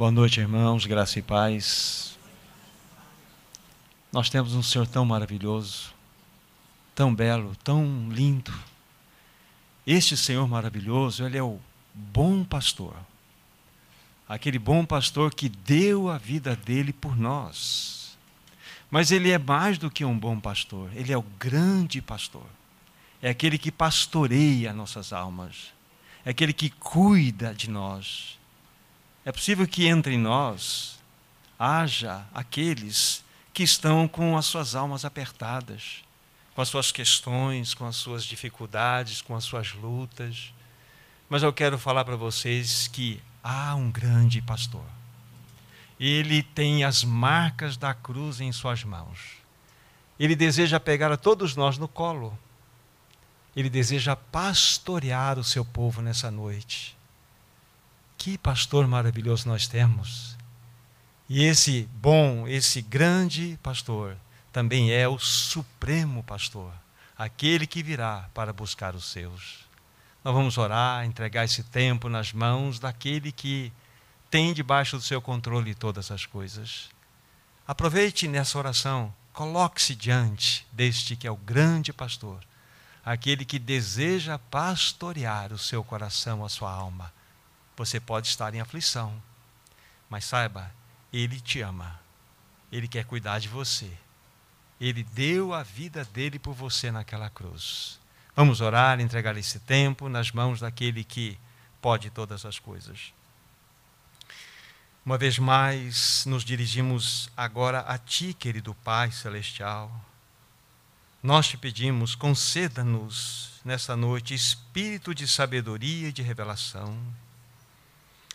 Boa noite, irmãos, graça e paz. Nós temos um Senhor tão maravilhoso, tão belo, tão lindo. Este Senhor maravilhoso, Ele é o bom pastor. Aquele bom pastor que deu a vida dele por nós. Mas Ele é mais do que um bom pastor, Ele é o grande pastor. É aquele que pastoreia nossas almas, é aquele que cuida de nós é possível que entre nós haja aqueles que estão com as suas almas apertadas, com as suas questões, com as suas dificuldades, com as suas lutas. Mas eu quero falar para vocês que há um grande pastor. Ele tem as marcas da cruz em suas mãos. Ele deseja pegar a todos nós no colo. Ele deseja pastorear o seu povo nessa noite. Que pastor maravilhoso nós temos. E esse bom, esse grande pastor, também é o supremo pastor, aquele que virá para buscar os seus. Nós vamos orar, entregar esse tempo nas mãos daquele que tem debaixo do seu controle todas as coisas. Aproveite nessa oração, coloque-se diante deste que é o grande pastor, aquele que deseja pastorear o seu coração, a sua alma você pode estar em aflição, mas saiba, Ele te ama, Ele quer cuidar de você. Ele deu a vida dele por você naquela cruz. Vamos orar, entregar esse tempo nas mãos daquele que pode todas as coisas. Uma vez mais, nos dirigimos agora a Ti, querido Pai Celestial. Nós te pedimos, conceda-nos nessa noite espírito de sabedoria e de revelação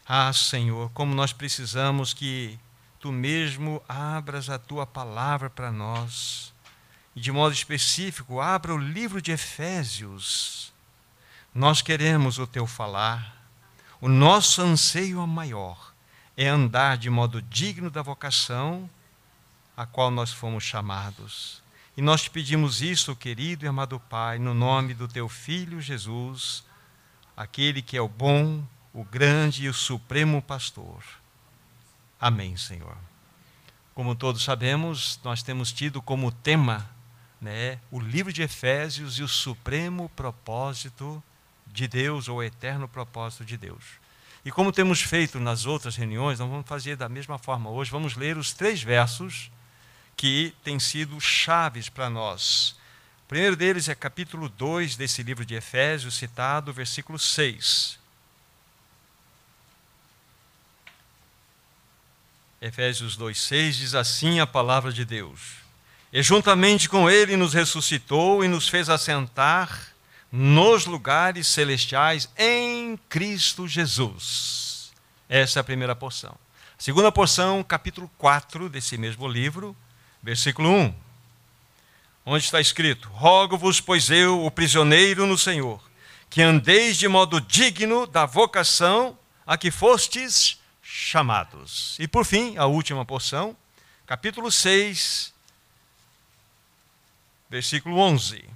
ah, Senhor, como nós precisamos que tu mesmo abras a tua palavra para nós. E de modo específico, abra o livro de Efésios. Nós queremos o teu falar. O nosso anseio maior é andar de modo digno da vocação a qual nós fomos chamados. E nós te pedimos isso, querido e amado Pai, no nome do teu Filho Jesus, aquele que é o bom, o grande e o supremo pastor. Amém, Senhor. Como todos sabemos, nós temos tido como tema né, o livro de Efésios e o supremo propósito de Deus, ou o eterno propósito de Deus. E como temos feito nas outras reuniões, nós vamos fazer da mesma forma hoje. Vamos ler os três versos que têm sido chaves para nós. O primeiro deles é capítulo 2 desse livro de Efésios, citado, versículo 6. Efésios 2,6 diz assim a palavra de Deus: E juntamente com Ele nos ressuscitou e nos fez assentar nos lugares celestiais em Cristo Jesus. Essa é a primeira porção. A segunda porção, capítulo 4 desse mesmo livro, versículo 1, onde está escrito: Rogo-vos, pois eu, o prisioneiro no Senhor, que andeis de modo digno da vocação a que fostes chamados. E por fim, a última porção, capítulo 6, versículo 11.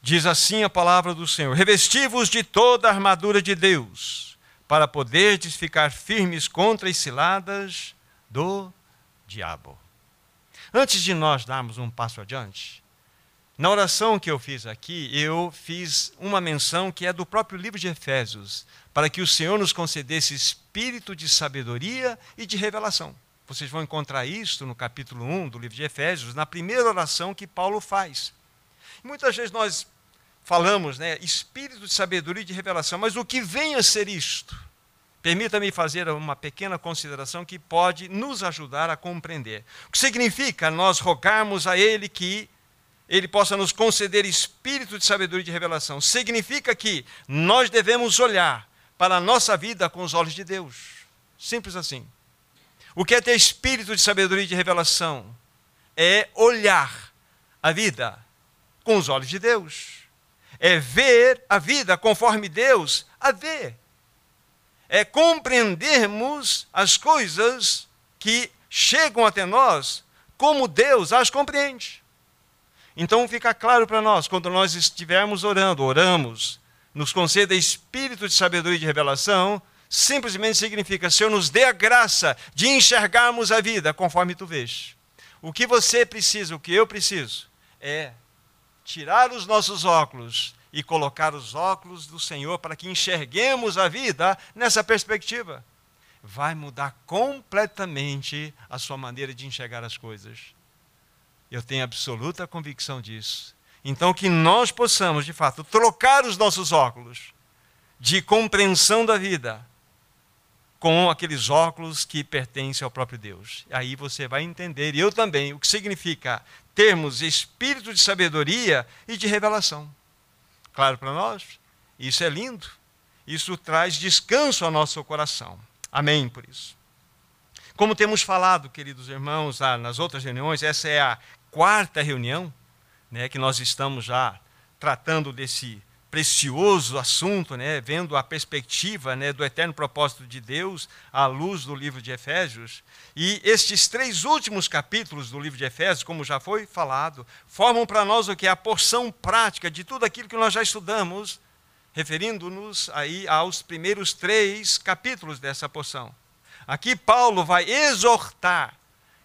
Diz assim a palavra do Senhor: Revesti-vos de toda a armadura de Deus, para poderdes ficar firmes contra as ciladas do diabo. Antes de nós darmos um passo adiante, na oração que eu fiz aqui, eu fiz uma menção que é do próprio livro de Efésios, para que o Senhor nos concedesse espírito de sabedoria e de revelação. Vocês vão encontrar isto no capítulo 1 do livro de Efésios, na primeira oração que Paulo faz. Muitas vezes nós falamos, né, espírito de sabedoria e de revelação, mas o que vem a ser isto? Permita-me fazer uma pequena consideração que pode nos ajudar a compreender. O que significa nós rogarmos a Ele que ele possa nos conceder espírito de sabedoria e de revelação. Significa que nós devemos olhar para a nossa vida com os olhos de Deus. Simples assim. O que é ter espírito de sabedoria e de revelação? É olhar a vida com os olhos de Deus. É ver a vida conforme Deus a vê. É compreendermos as coisas que chegam até nós como Deus as compreende. Então fica claro para nós, quando nós estivermos orando, oramos, nos conceda espírito de sabedoria e de revelação, simplesmente significa: Senhor, nos dê a graça de enxergarmos a vida conforme tu vês. O que você precisa, o que eu preciso, é tirar os nossos óculos e colocar os óculos do Senhor para que enxerguemos a vida nessa perspectiva. Vai mudar completamente a sua maneira de enxergar as coisas. Eu tenho absoluta convicção disso. Então, que nós possamos, de fato, trocar os nossos óculos de compreensão da vida com aqueles óculos que pertencem ao próprio Deus. Aí você vai entender, e eu também, o que significa termos espírito de sabedoria e de revelação. Claro para nós? Isso é lindo. Isso traz descanso ao nosso coração. Amém por isso. Como temos falado, queridos irmãos, nas outras reuniões, essa é a quarta reunião né, que nós estamos já tratando desse precioso assunto, né, vendo a perspectiva né, do eterno propósito de Deus à luz do livro de Efésios. E estes três últimos capítulos do livro de Efésios, como já foi falado, formam para nós o que é a porção prática de tudo aquilo que nós já estudamos, referindo-nos aí aos primeiros três capítulos dessa porção. Aqui Paulo vai exortar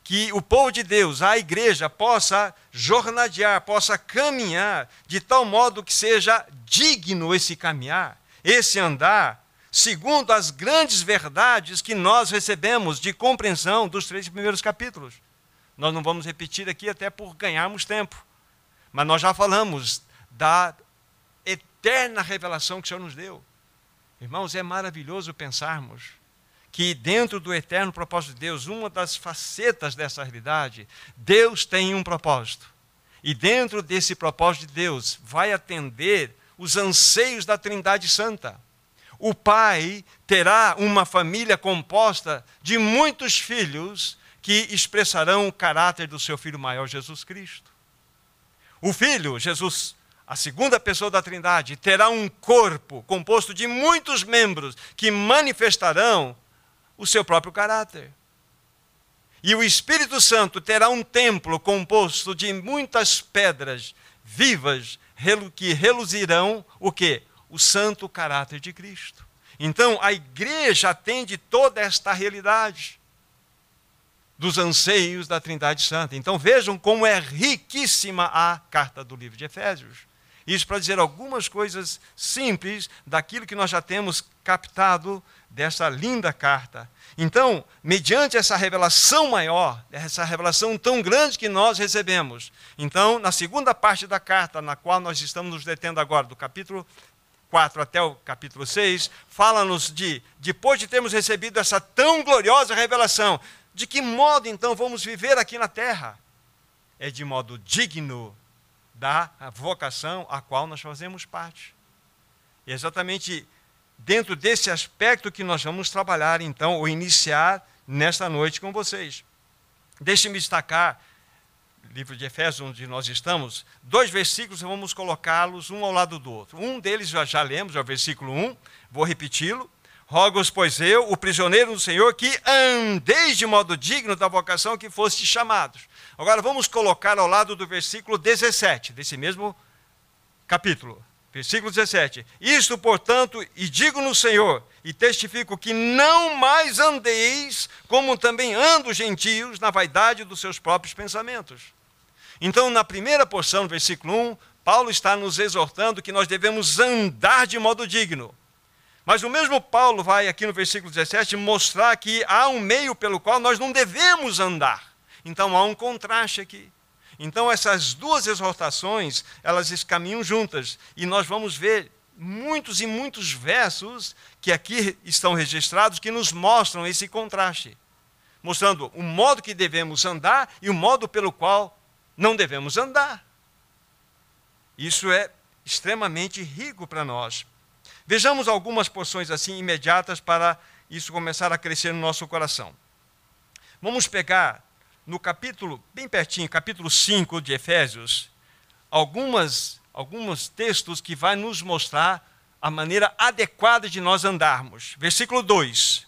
que o povo de Deus, a igreja, possa jornadear, possa caminhar de tal modo que seja digno esse caminhar, esse andar, segundo as grandes verdades que nós recebemos de compreensão dos três primeiros capítulos. Nós não vamos repetir aqui até por ganharmos tempo, mas nós já falamos da eterna revelação que o Senhor nos deu. Irmãos, é maravilhoso pensarmos que dentro do eterno propósito de Deus, uma das facetas dessa realidade, Deus tem um propósito. E dentro desse propósito de Deus, vai atender os anseios da Trindade Santa. O pai terá uma família composta de muitos filhos que expressarão o caráter do seu filho maior, Jesus Cristo. O filho, Jesus, a segunda pessoa da Trindade, terá um corpo composto de muitos membros que manifestarão o seu próprio caráter. E o Espírito Santo terá um templo composto de muitas pedras vivas que reluzirão o que? O santo caráter de Cristo. Então, a igreja atende toda esta realidade dos anseios da Trindade Santa. Então, vejam como é riquíssima a carta do livro de Efésios. Isso para dizer algumas coisas simples daquilo que nós já temos captado dessa linda carta. Então, mediante essa revelação maior, essa revelação tão grande que nós recebemos, então, na segunda parte da carta, na qual nós estamos nos detendo agora, do capítulo 4 até o capítulo 6, fala-nos de, depois de termos recebido essa tão gloriosa revelação, de que modo então vamos viver aqui na terra? É de modo digno da vocação a qual nós fazemos parte. E é exatamente dentro desse aspecto que nós vamos trabalhar, então, ou iniciar nesta noite com vocês. Deixe-me destacar, livro de Efésios, onde nós estamos, dois versículos, vamos colocá-los um ao lado do outro. Um deles já, já lemos, é o versículo 1, vou repeti-lo. Rogo-os, pois eu, o prisioneiro do Senhor, que andeis de modo digno da vocação que foste chamados. Agora vamos colocar ao lado do versículo 17, desse mesmo capítulo. Versículo 17: Isto, portanto, e digo no Senhor, e testifico que não mais andeis como também andam os gentios na vaidade dos seus próprios pensamentos. Então, na primeira porção, versículo 1, Paulo está nos exortando que nós devemos andar de modo digno. Mas o mesmo Paulo vai aqui no versículo 17 mostrar que há um meio pelo qual nós não devemos andar. Então há um contraste aqui. Então essas duas exortações, elas caminham juntas e nós vamos ver muitos e muitos versos que aqui estão registrados que nos mostram esse contraste, mostrando o modo que devemos andar e o modo pelo qual não devemos andar. Isso é extremamente rico para nós. Vejamos algumas porções assim imediatas para isso começar a crescer no nosso coração. Vamos pegar no capítulo, bem pertinho, capítulo 5 de Efésios, algumas, alguns textos que vai nos mostrar a maneira adequada de nós andarmos. Versículo 2.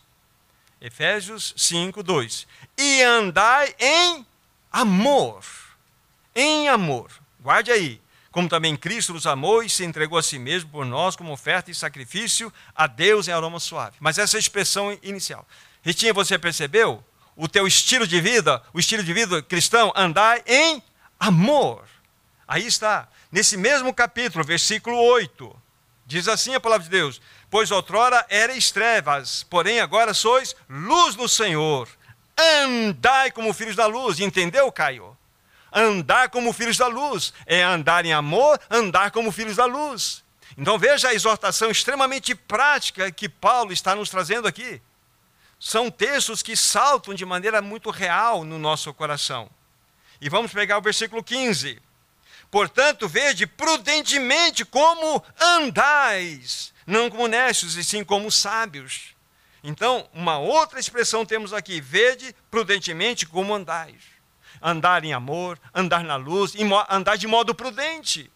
Efésios 5, 2. E andai em amor. Em amor. Guarde aí. como também Cristo nos amou e se entregou a si mesmo por nós como oferta e sacrifício a Deus em aroma suave. Mas essa é a expressão inicial. Ritinha, você percebeu? O teu estilo de vida, o estilo de vida cristão, andar em amor. Aí está, nesse mesmo capítulo, versículo 8. Diz assim a palavra de Deus: Pois outrora erais trevas, porém agora sois luz do Senhor. Andai como filhos da luz. Entendeu, Caio? Andar como filhos da luz é andar em amor, andar como filhos da luz. Então veja a exortação extremamente prática que Paulo está nos trazendo aqui. São textos que saltam de maneira muito real no nosso coração. E vamos pegar o versículo 15. Portanto, vede prudentemente como andais, não como necios, e sim como sábios. Então, uma outra expressão temos aqui: vede prudentemente como andais andar em amor, andar na luz, andar de modo prudente.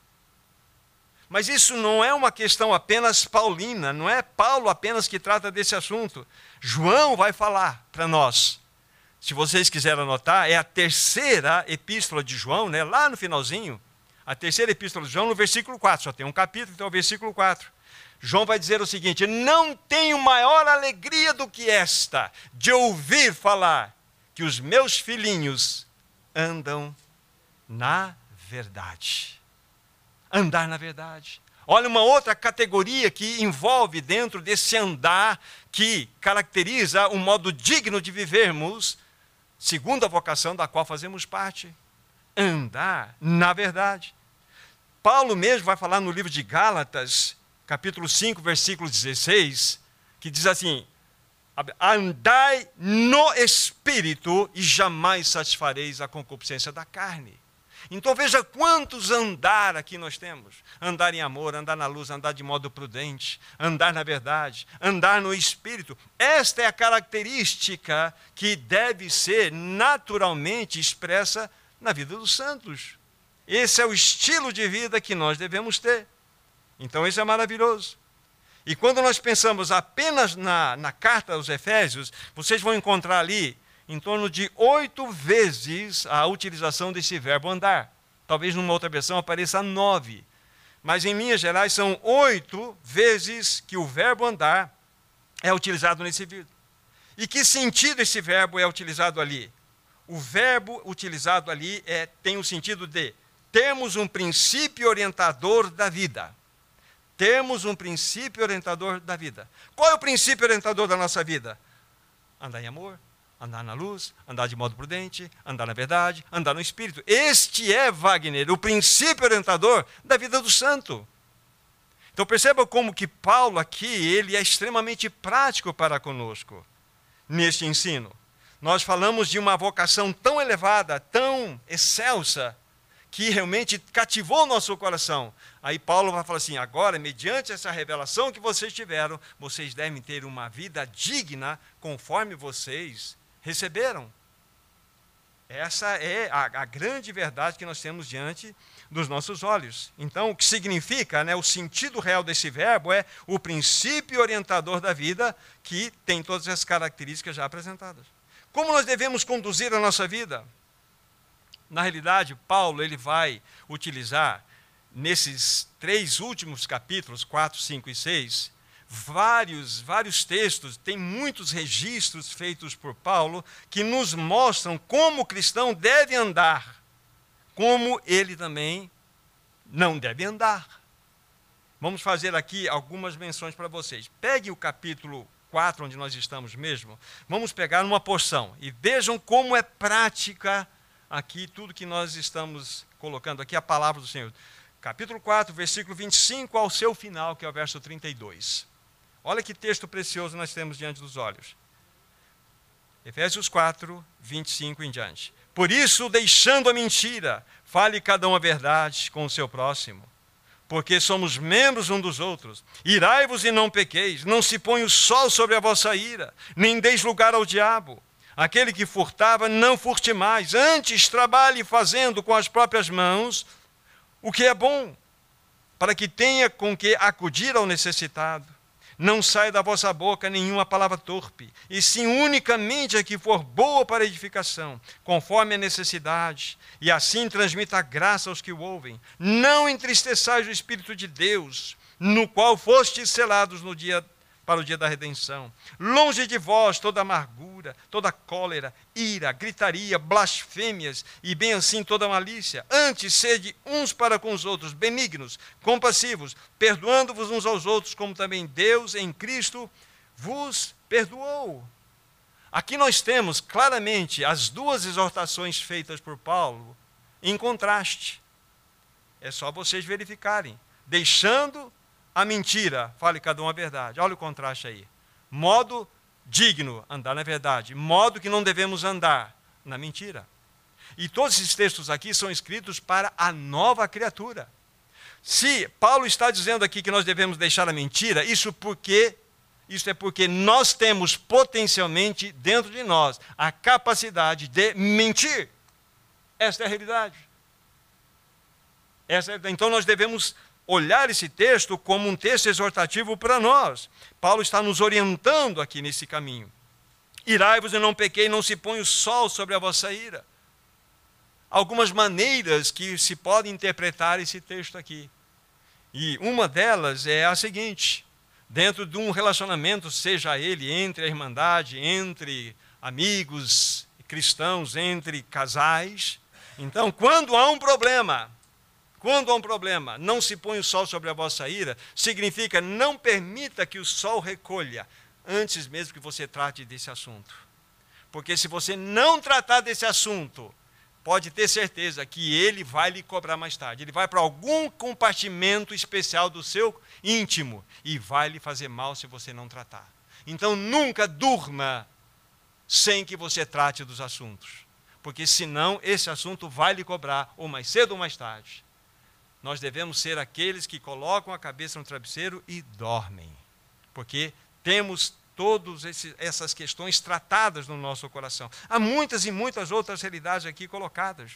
Mas isso não é uma questão apenas paulina, não é Paulo apenas que trata desse assunto. João vai falar para nós. Se vocês quiserem anotar, é a terceira epístola de João, né, lá no finalzinho. A terceira epístola de João, no versículo 4. Só tem um capítulo, então é o versículo 4. João vai dizer o seguinte: Não tenho maior alegria do que esta, de ouvir falar que os meus filhinhos andam na verdade. Andar na verdade. Olha, uma outra categoria que envolve dentro desse andar que caracteriza um modo digno de vivermos, segundo a vocação da qual fazemos parte. Andar na verdade. Paulo mesmo vai falar no livro de Gálatas, capítulo 5, versículo 16, que diz assim: Andai no espírito e jamais satisfareis a concupiscência da carne. Então veja quantos andar aqui nós temos: andar em amor, andar na luz, andar de modo prudente, andar na verdade, andar no espírito. Esta é a característica que deve ser naturalmente expressa na vida dos santos. Esse é o estilo de vida que nós devemos ter. Então isso é maravilhoso. E quando nós pensamos apenas na, na carta aos Efésios, vocês vão encontrar ali em torno de oito vezes a utilização desse verbo andar. Talvez numa outra versão apareça nove. Mas em linhas gerais são oito vezes que o verbo andar é utilizado nesse vídeo. E que sentido esse verbo é utilizado ali? O verbo utilizado ali é, tem o sentido de termos um princípio orientador da vida temos um princípio orientador da vida. Qual é o princípio orientador da nossa vida? Andar em amor, andar na luz, andar de modo prudente, andar na verdade, andar no espírito. Este é, Wagner, o princípio orientador da vida do santo. Então perceba como que Paulo aqui, ele é extremamente prático para conosco neste ensino. Nós falamos de uma vocação tão elevada, tão excelsa, que realmente cativou o nosso coração. Aí Paulo vai falar assim: agora, mediante essa revelação que vocês tiveram, vocês devem ter uma vida digna conforme vocês receberam. Essa é a, a, grande verdade que nós temos diante dos nossos olhos. Então, o que significa, né, o sentido real desse verbo é o princípio orientador da vida que tem todas as características já apresentadas. Como nós devemos conduzir a nossa vida? Na realidade, Paulo ele vai utilizar nesses três últimos capítulos, 4, 5 e 6, vários, vários textos, tem muitos registros feitos por Paulo que nos mostram como o cristão deve andar, como ele também não deve andar. Vamos fazer aqui algumas menções para vocês. Pegue o capítulo 4, onde nós estamos mesmo, vamos pegar uma porção e vejam como é prática aqui tudo que nós estamos colocando aqui, a palavra do Senhor. Capítulo 4, versículo 25 ao seu final, que é o verso 32. Olha que texto precioso nós temos diante dos olhos. Efésios 4, 25 em diante. Por isso, deixando a mentira, fale cada um a verdade com o seu próximo, porque somos membros um dos outros. Irai-vos e não pequeis, não se põe o sol sobre a vossa ira, nem deis lugar ao diabo. Aquele que furtava, não furte mais. Antes, trabalhe fazendo com as próprias mãos o que é bom, para que tenha com que acudir ao necessitado. Não saia da vossa boca nenhuma palavra torpe, e sim unicamente a que for boa para edificação, conforme a necessidade, e assim transmita a graça aos que o ouvem. Não entristeçais o Espírito de Deus, no qual fostes selados no dia para o dia da redenção. Longe de vós toda amargura, toda cólera, ira, gritaria, blasfêmias e bem assim toda malícia. Antes sede uns para com os outros benignos, compassivos, perdoando-vos uns aos outros, como também Deus em Cristo vos perdoou. Aqui nós temos claramente as duas exortações feitas por Paulo em contraste. É só vocês verificarem. Deixando a mentira, fale cada um a verdade. Olha o contraste aí. Modo digno, andar na verdade. Modo que não devemos andar, na mentira. E todos esses textos aqui são escritos para a nova criatura. Se Paulo está dizendo aqui que nós devemos deixar a mentira, isso porque isso é porque nós temos potencialmente dentro de nós a capacidade de mentir. Esta é a realidade. Essa é, então nós devemos olhar esse texto como um texto exortativo para nós. Paulo está nos orientando aqui nesse caminho. Irai-vos e não pequei, não se põe o sol sobre a vossa ira. Algumas maneiras que se pode interpretar esse texto aqui. E uma delas é a seguinte: dentro de um relacionamento, seja ele entre a irmandade, entre amigos cristãos, entre casais, então, quando há um problema, quando há um problema, não se põe o sol sobre a vossa ira, significa não permita que o sol recolha antes mesmo que você trate desse assunto. Porque se você não tratar desse assunto, pode ter certeza que ele vai lhe cobrar mais tarde. Ele vai para algum compartimento especial do seu íntimo e vai lhe fazer mal se você não tratar. Então nunca durma sem que você trate dos assuntos. Porque senão esse assunto vai lhe cobrar, ou mais cedo ou mais tarde. Nós devemos ser aqueles que colocam a cabeça no travesseiro e dormem, porque temos todas essas questões tratadas no nosso coração. Há muitas e muitas outras realidades aqui colocadas,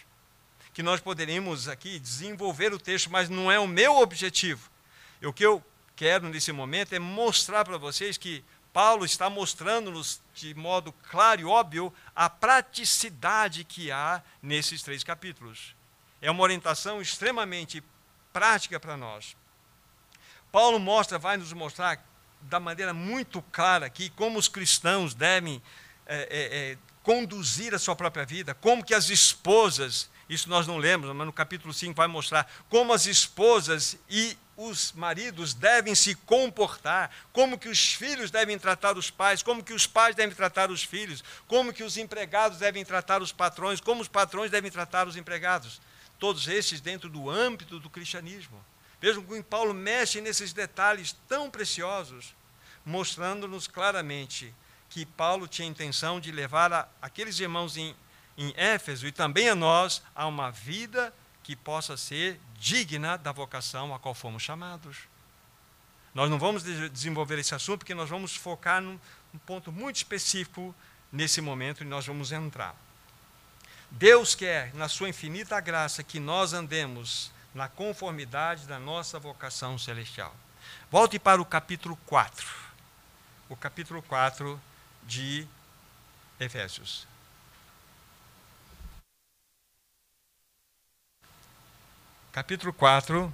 que nós poderíamos aqui desenvolver o texto, mas não é o meu objetivo. O que eu quero nesse momento é mostrar para vocês que Paulo está mostrando-nos de modo claro e óbvio a praticidade que há nesses três capítulos. É uma orientação extremamente prática para nós. Paulo mostra, vai nos mostrar da maneira muito clara aqui como os cristãos devem é, é, é, conduzir a sua própria vida, como que as esposas, isso nós não lemos, mas no capítulo 5 vai mostrar como as esposas e os maridos devem se comportar, como que os filhos devem tratar os pais, como que os pais devem tratar os filhos, como que os empregados devem tratar os patrões, como os patrões devem tratar os empregados todos esses dentro do âmbito do cristianismo. Vejam como Paulo mexe nesses detalhes tão preciosos, mostrando-nos claramente que Paulo tinha intenção de levar a, aqueles irmãos em, em Éfeso e também a nós a uma vida que possa ser digna da vocação a qual fomos chamados. Nós não vamos desenvolver esse assunto porque nós vamos focar num, num ponto muito específico nesse momento e nós vamos entrar. Deus quer, na sua infinita graça, que nós andemos na conformidade da nossa vocação celestial. Volte para o capítulo 4. O capítulo 4 de Efésios. Capítulo 4.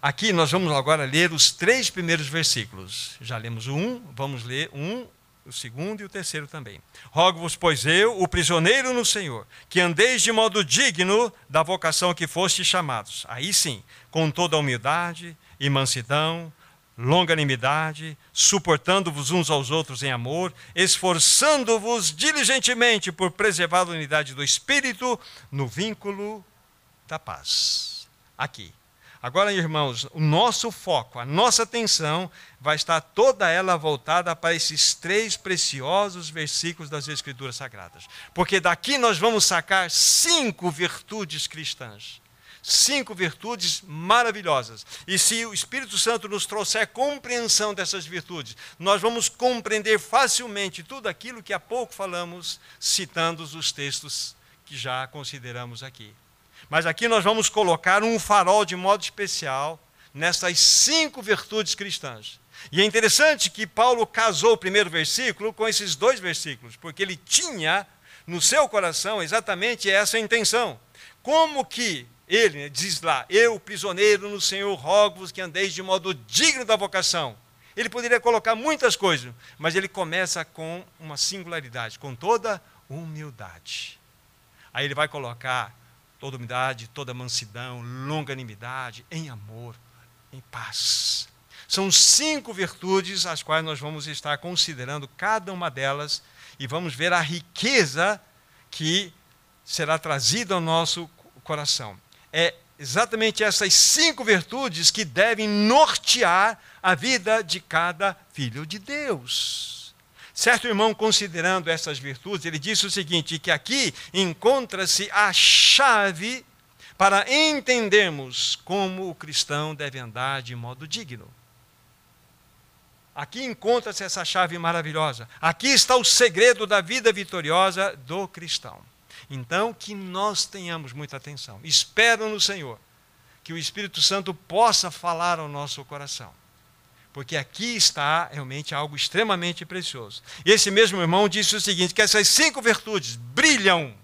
Aqui nós vamos agora ler os três primeiros versículos. Já lemos o um, vamos ler um, o segundo e o terceiro também. Rogo-vos, pois eu, o prisioneiro no Senhor, que andeis de modo digno da vocação que foste chamados. Aí sim, com toda a humildade e mansidão, longanimidade, suportando-vos uns aos outros em amor, esforçando-vos diligentemente por preservar a unidade do Espírito no vínculo da paz. Aqui. Agora, irmãos, o nosso foco, a nossa atenção vai estar toda ela voltada para esses três preciosos versículos das Escrituras Sagradas. Porque daqui nós vamos sacar cinco virtudes cristãs. Cinco virtudes maravilhosas. E se o Espírito Santo nos trouxer compreensão dessas virtudes, nós vamos compreender facilmente tudo aquilo que há pouco falamos, citando os textos que já consideramos aqui. Mas aqui nós vamos colocar um farol de modo especial nessas cinco virtudes cristãs. E é interessante que Paulo casou o primeiro versículo com esses dois versículos, porque ele tinha no seu coração exatamente essa intenção. Como que ele né, diz lá, eu, prisioneiro no Senhor, rogo-vos que andeis de modo digno da vocação. Ele poderia colocar muitas coisas, mas ele começa com uma singularidade, com toda humildade. Aí ele vai colocar toda humildade, toda mansidão, longanimidade, em amor, em paz. São cinco virtudes as quais nós vamos estar considerando cada uma delas e vamos ver a riqueza que será trazida ao nosso coração. É exatamente essas cinco virtudes que devem nortear a vida de cada filho de Deus. Certo irmão, considerando essas virtudes, ele disse o seguinte: que aqui encontra-se a chave para entendermos como o cristão deve andar de modo digno. Aqui encontra-se essa chave maravilhosa. Aqui está o segredo da vida vitoriosa do cristão. Então, que nós tenhamos muita atenção. Espero no Senhor que o Espírito Santo possa falar ao nosso coração. Porque aqui está realmente algo extremamente precioso. E esse mesmo irmão disse o seguinte: que essas cinco virtudes brilham,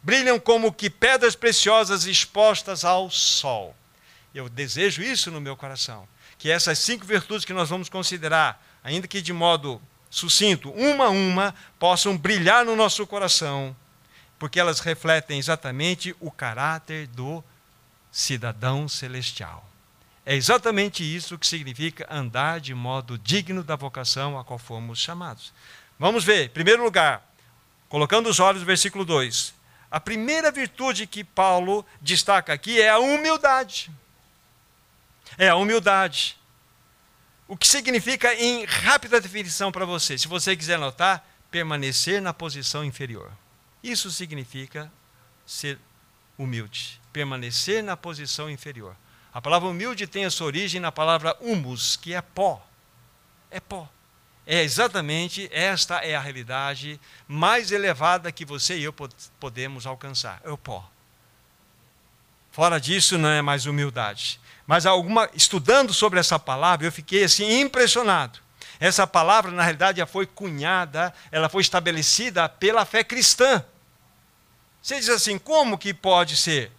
brilham como que pedras preciosas expostas ao sol. Eu desejo isso no meu coração que essas cinco virtudes que nós vamos considerar, ainda que de modo sucinto, uma a uma, possam brilhar no nosso coração, porque elas refletem exatamente o caráter do cidadão celestial. É exatamente isso que significa andar de modo digno da vocação a qual fomos chamados. Vamos ver, em primeiro lugar, colocando os olhos no versículo 2. A primeira virtude que Paulo destaca aqui é a humildade é a humildade. O que significa, em rápida definição para você, se você quiser notar, permanecer na posição inferior. Isso significa ser humilde, permanecer na posição inferior. A palavra humilde tem a sua origem na palavra humus, que é pó. É pó. É exatamente esta é a realidade mais elevada que você e eu podemos alcançar. É o pó. Fora disso não é mais humildade. Mas alguma, estudando sobre essa palavra, eu fiquei assim impressionado. Essa palavra, na realidade, já foi cunhada, ela foi estabelecida pela fé cristã. Você diz assim, como que pode ser?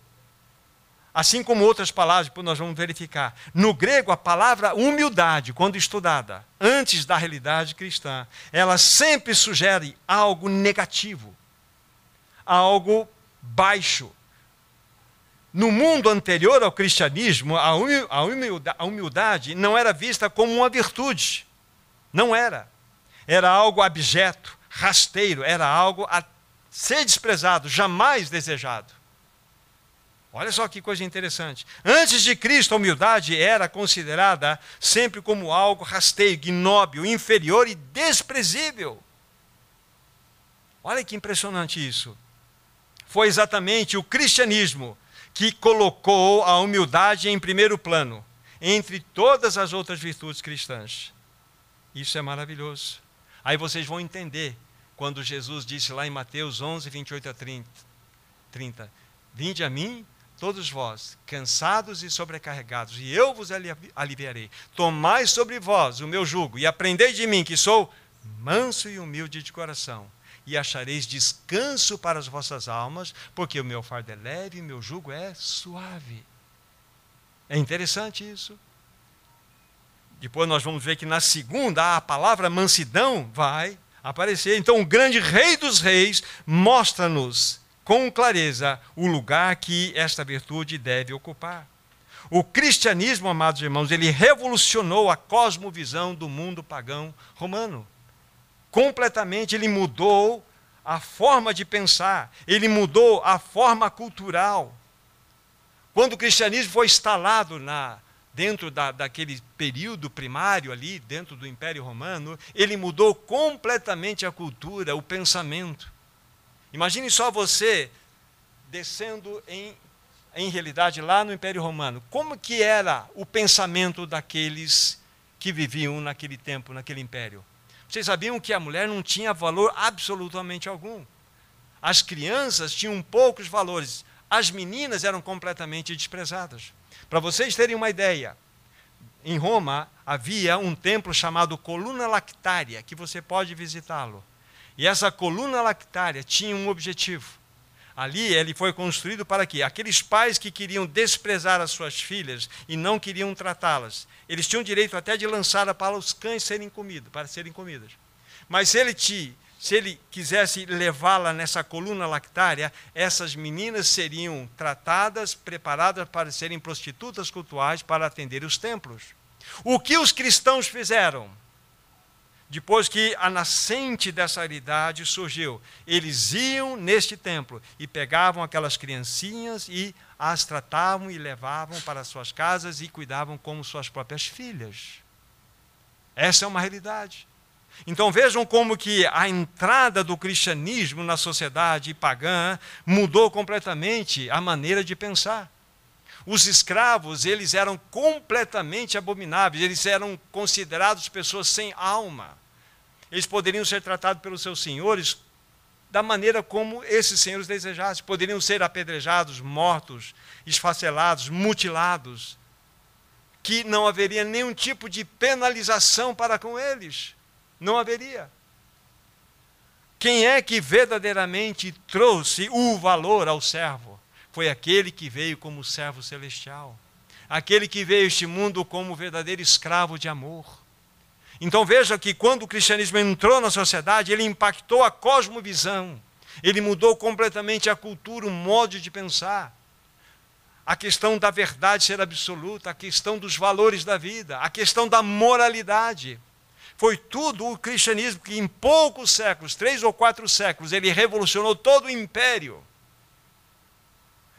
Assim como outras palavras, depois nós vamos verificar. No grego, a palavra humildade, quando estudada, antes da realidade cristã, ela sempre sugere algo negativo, algo baixo, no mundo anterior ao cristianismo, a humildade não era vista como uma virtude. Não era. Era algo abjeto, rasteiro, era algo a ser desprezado, jamais desejado. Olha só que coisa interessante. Antes de Cristo, a humildade era considerada sempre como algo rasteiro, ignóbil, inferior e desprezível. Olha que impressionante isso. Foi exatamente o cristianismo que colocou a humildade em primeiro plano, entre todas as outras virtudes cristãs. Isso é maravilhoso. Aí vocês vão entender quando Jesus disse lá em Mateus 11, 28 a 30, 30 Vinde a mim, todos vós, cansados e sobrecarregados, e eu vos aliviarei. Tomai sobre vós o meu jugo e aprendei de mim, que sou manso e humilde de coração, e achareis descanso para as vossas almas, porque o meu fardo é leve e meu jugo é suave. É interessante isso. Depois nós vamos ver que na segunda a palavra mansidão vai aparecer. Então o grande rei dos reis mostra-nos com clareza o lugar que esta virtude deve ocupar. O cristianismo, amados irmãos, ele revolucionou a cosmovisão do mundo pagão romano completamente, ele mudou a forma de pensar, ele mudou a forma cultural. Quando o cristianismo foi instalado na, dentro da, daquele período primário ali, dentro do Império Romano, ele mudou completamente a cultura, o pensamento. Imagine só você descendo em, em realidade lá no Império Romano. Como que era o pensamento daqueles que viviam naquele tempo, naquele império? Vocês sabiam que a mulher não tinha valor absolutamente algum. As crianças tinham poucos valores. As meninas eram completamente desprezadas. Para vocês terem uma ideia, em Roma, havia um templo chamado Coluna Lactária, que você pode visitá-lo. E essa coluna lactária tinha um objetivo. Ali ele foi construído para quê? Aqueles pais que queriam desprezar as suas filhas e não queriam tratá-las, eles tinham direito até de lançá-la para os cães serem comidos, para serem comidas. Mas se ele te se ele quisesse levá-la nessa coluna lactária, essas meninas seriam tratadas, preparadas para serem prostitutas cultuais para atender os templos. O que os cristãos fizeram? Depois que a nascente dessa realidade surgiu, eles iam neste templo e pegavam aquelas criancinhas e as tratavam e levavam para suas casas e cuidavam como suas próprias filhas. Essa é uma realidade. Então vejam como que a entrada do cristianismo na sociedade pagã mudou completamente a maneira de pensar. Os escravos, eles eram completamente abomináveis, eles eram considerados pessoas sem alma. Eles poderiam ser tratados pelos seus senhores da maneira como esses senhores desejassem. Poderiam ser apedrejados, mortos, esfacelados, mutilados. Que não haveria nenhum tipo de penalização para com eles. Não haveria. Quem é que verdadeiramente trouxe o valor ao servo? Foi aquele que veio como servo celestial. Aquele que veio a este mundo como verdadeiro escravo de amor. Então veja que quando o cristianismo entrou na sociedade, ele impactou a cosmovisão. Ele mudou completamente a cultura, o modo de pensar. A questão da verdade ser absoluta, a questão dos valores da vida, a questão da moralidade. Foi tudo o cristianismo que, em poucos séculos, três ou quatro séculos, ele revolucionou todo o império.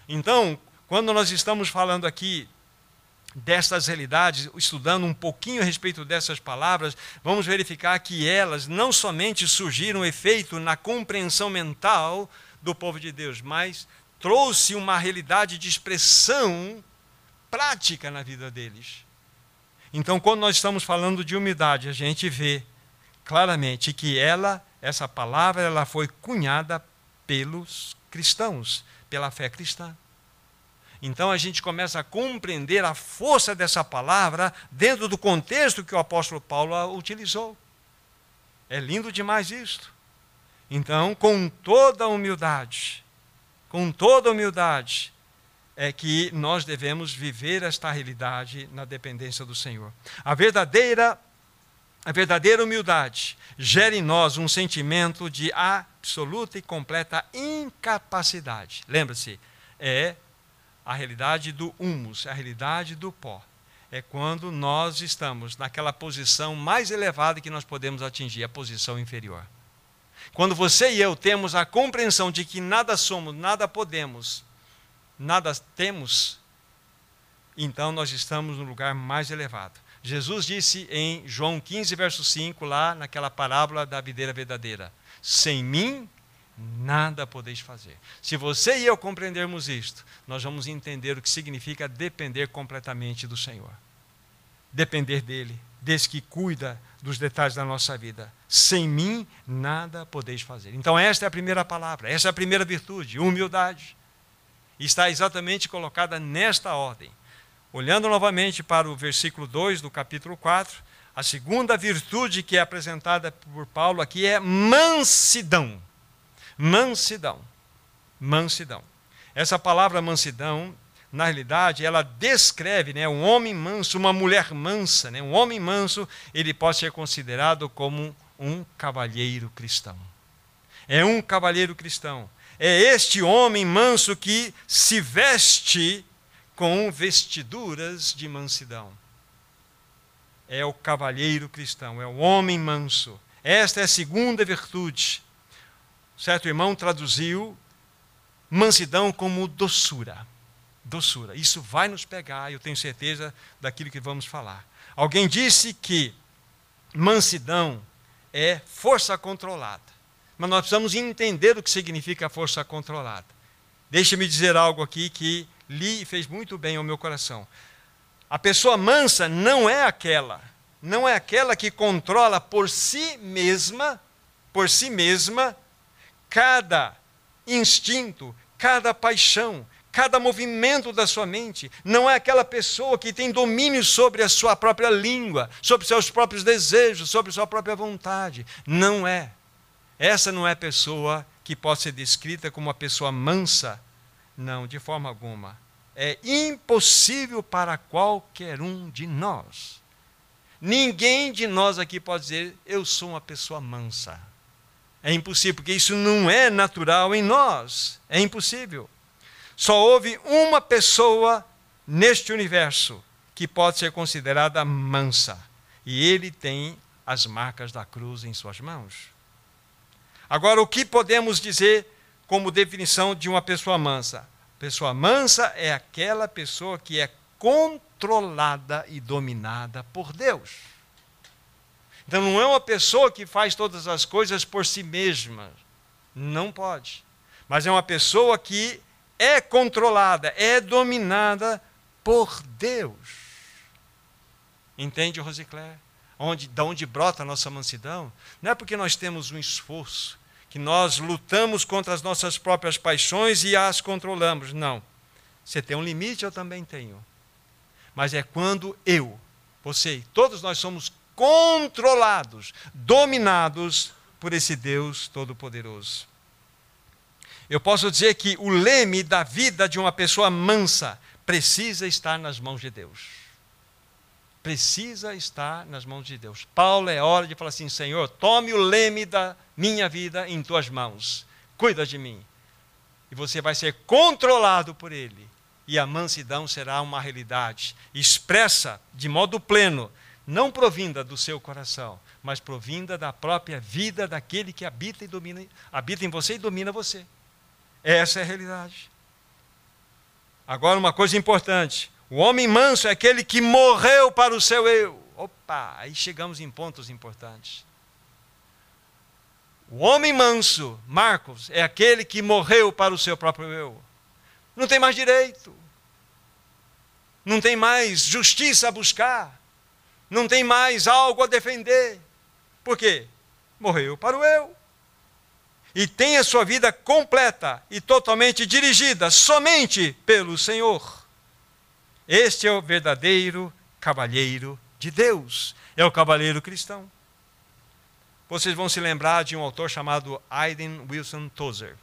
Então, quando nós estamos falando aqui destas realidades, estudando um pouquinho a respeito dessas palavras, vamos verificar que elas não somente surgiram efeito na compreensão mental do povo de Deus, mas trouxe uma realidade de expressão prática na vida deles. Então, quando nós estamos falando de humildade, a gente vê claramente que ela, essa palavra, ela foi cunhada pelos cristãos, pela fé cristã. Então a gente começa a compreender a força dessa palavra dentro do contexto que o apóstolo Paulo utilizou. É lindo demais isto. Então, com toda a humildade, com toda a humildade, é que nós devemos viver esta realidade na dependência do Senhor. A verdadeira a verdadeira humildade gera em nós um sentimento de absoluta e completa incapacidade. Lembra-se, é a realidade do humus, a realidade do pó. É quando nós estamos naquela posição mais elevada que nós podemos atingir, a posição inferior. Quando você e eu temos a compreensão de que nada somos, nada podemos, nada temos, então nós estamos no lugar mais elevado. Jesus disse em João 15, verso 5, lá naquela parábola da videira verdadeira: Sem mim nada podeis fazer. Se você e eu compreendermos isto, nós vamos entender o que significa depender completamente do Senhor. Depender dele, desse que cuida dos detalhes da nossa vida. Sem mim nada podeis fazer. Então, esta é a primeira palavra, essa é a primeira virtude, humildade está exatamente colocada nesta ordem. Olhando novamente para o versículo 2 do capítulo 4, a segunda virtude que é apresentada por Paulo aqui é mansidão. Mansidão. Mansidão. Essa palavra mansidão, na realidade, ela descreve né, um homem manso, uma mulher mansa. Né? Um homem manso, ele pode ser considerado como um cavalheiro cristão. É um cavalheiro cristão é este homem manso que se veste com vestiduras de mansidão. É o cavalheiro cristão, é o homem manso. Esta é a segunda virtude. Certo irmão traduziu mansidão como doçura. Doçura. Isso vai nos pegar, eu tenho certeza daquilo que vamos falar. Alguém disse que mansidão é força controlada mas nós precisamos entender o que significa força controlada. Deixe-me dizer algo aqui que li e fez muito bem ao meu coração. A pessoa mansa não é aquela, não é aquela que controla por si mesma, por si mesma, cada instinto, cada paixão, cada movimento da sua mente. Não é aquela pessoa que tem domínio sobre a sua própria língua, sobre seus próprios desejos, sobre sua própria vontade. Não é. Essa não é pessoa que pode ser descrita como uma pessoa mansa. Não, de forma alguma. É impossível para qualquer um de nós. Ninguém de nós aqui pode dizer, eu sou uma pessoa mansa. É impossível, porque isso não é natural em nós. É impossível. Só houve uma pessoa neste universo que pode ser considerada mansa. E ele tem as marcas da cruz em suas mãos. Agora, o que podemos dizer como definição de uma pessoa mansa? Pessoa mansa é aquela pessoa que é controlada e dominada por Deus. Então, não é uma pessoa que faz todas as coisas por si mesma. Não pode. Mas é uma pessoa que é controlada, é dominada por Deus. Entende, Rosicler? Onde, da onde brota a nossa mansidão? Não é porque nós temos um esforço, que nós lutamos contra as nossas próprias paixões e as controlamos. Não. Você tem um limite, eu também tenho. Mas é quando eu, você, todos nós somos controlados, dominados por esse Deus Todo-Poderoso. Eu posso dizer que o leme da vida de uma pessoa mansa precisa estar nas mãos de Deus. Precisa estar nas mãos de Deus. Paulo é hora de falar assim: Senhor, tome o leme da minha vida em tuas mãos. Cuida de mim. E você vai ser controlado por ele. E a mansidão será uma realidade expressa de modo pleno, não provinda do seu coração, mas provinda da própria vida daquele que habita e domina, habita em você e domina você. Essa é a realidade. Agora, uma coisa importante: o homem manso é aquele que morreu para o seu eu. Opa, aí chegamos em pontos importantes. O homem manso, Marcos, é aquele que morreu para o seu próprio eu. Não tem mais direito. Não tem mais justiça a buscar. Não tem mais algo a defender. Por quê? Morreu para o eu. E tem a sua vida completa e totalmente dirigida somente pelo Senhor. Este é o verdadeiro cavalheiro de Deus. É o cavaleiro cristão vocês vão se lembrar de um autor chamado Aiden Wilson Tozer,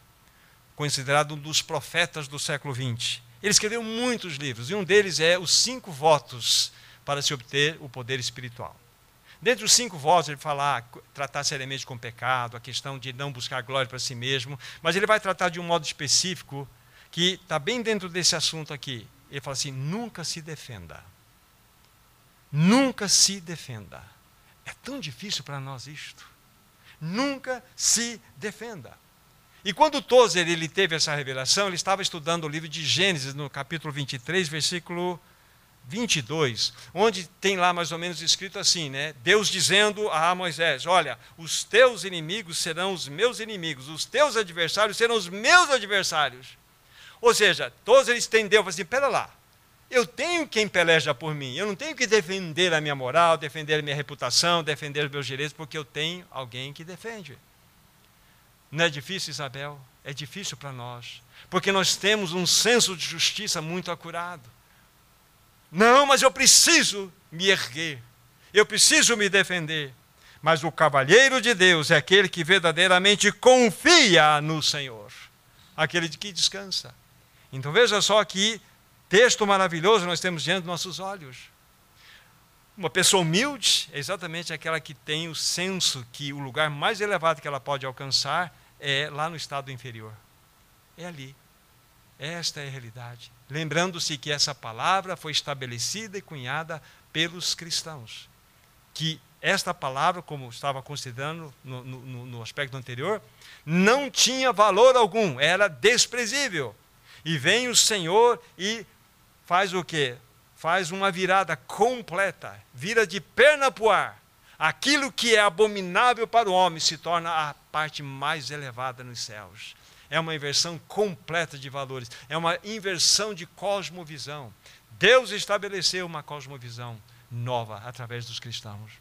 considerado um dos profetas do século XX. Ele escreveu muitos livros, e um deles é Os Cinco Votos para se obter o poder espiritual. Dentre os cinco votos, ele fala ah, tratar seriamente com pecado, a questão de não buscar glória para si mesmo, mas ele vai tratar de um modo específico que está bem dentro desse assunto aqui. Ele fala assim: nunca se defenda. Nunca se defenda. É tão difícil para nós isto nunca se defenda. E quando Tozer ele teve essa revelação, ele estava estudando o livro de Gênesis, no capítulo 23, versículo 22, onde tem lá mais ou menos escrito assim, né? Deus dizendo a Moisés: Olha, os teus inimigos serão os meus inimigos, os teus adversários serão os meus adversários. Ou seja, Tozer estendeu, falou assim: Pera lá, eu tenho quem peleja por mim. Eu não tenho que defender a minha moral, defender a minha reputação, defender os meus direitos, porque eu tenho alguém que defende. Não é difícil, Isabel? É difícil para nós. Porque nós temos um senso de justiça muito acurado. Não, mas eu preciso me erguer. Eu preciso me defender. Mas o cavalheiro de Deus é aquele que verdadeiramente confia no Senhor. Aquele de que descansa. Então veja só que texto maravilhoso nós temos diante dos nossos olhos. Uma pessoa humilde é exatamente aquela que tem o senso que o lugar mais elevado que ela pode alcançar é lá no estado inferior. É ali. Esta é a realidade. Lembrando-se que essa palavra foi estabelecida e cunhada pelos cristãos. Que esta palavra, como estava considerando no, no, no aspecto anterior, não tinha valor algum, era desprezível. E vem o Senhor e faz o quê? Faz uma virada completa, vira de perna para o ar. Aquilo que é abominável para o homem se torna a parte mais elevada nos céus. É uma inversão completa de valores, é uma inversão de cosmovisão. Deus estabeleceu uma cosmovisão nova através dos cristãos.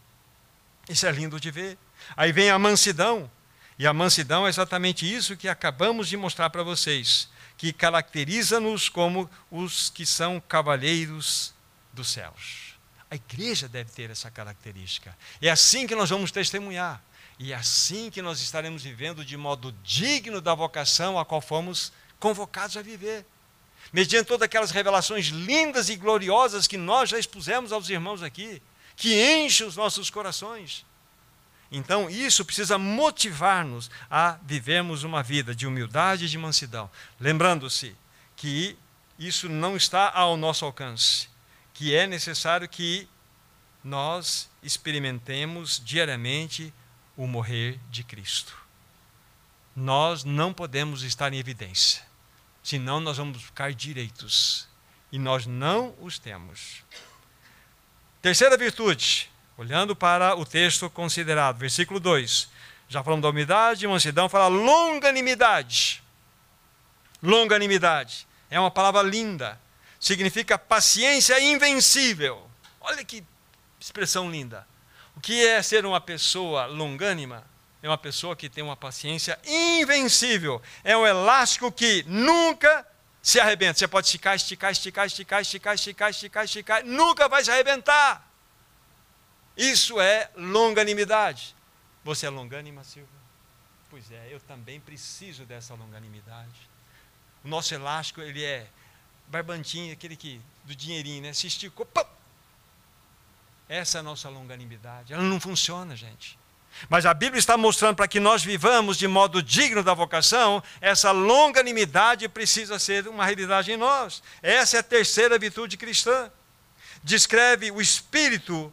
Isso é lindo de ver. Aí vem a mansidão. E a mansidão é exatamente isso que acabamos de mostrar para vocês, que caracteriza-nos como os que são cavalheiros dos céus. A igreja deve ter essa característica. É assim que nós vamos testemunhar. E é assim que nós estaremos vivendo de modo digno da vocação a qual fomos convocados a viver. Mediante todas aquelas revelações lindas e gloriosas que nós já expusemos aos irmãos aqui, que enchem os nossos corações. Então, isso precisa motivar-nos a vivermos uma vida de humildade e de mansidão. Lembrando-se que isso não está ao nosso alcance, que é necessário que nós experimentemos diariamente o morrer de Cristo. Nós não podemos estar em evidência, senão nós vamos ficar direitos. E nós não os temos. Terceira virtude, olhando para o texto considerado, versículo 2. Já falamos da humildade, mansidão, fala longanimidade. Longanimidade. É uma palavra linda. Significa paciência invencível. Olha que expressão linda. O que é ser uma pessoa longânima? É uma pessoa que tem uma paciência invencível. É um elástico que nunca se arrebenta. Você pode esticar, esticar, esticar, esticar, esticar, esticar, esticar, esticar, nunca vai se arrebentar. Isso é longanimidade. Você é longânima, Silvia? Pois é, eu também preciso dessa longanimidade. O nosso elástico, ele é barbantinho, aquele que do dinheirinho, né? Se esticou, pum, essa é a nossa longanimidade. Ela não funciona, gente. Mas a Bíblia está mostrando para que nós vivamos de modo digno da vocação, essa longanimidade precisa ser uma realidade em nós. Essa é a terceira virtude cristã. Descreve o espírito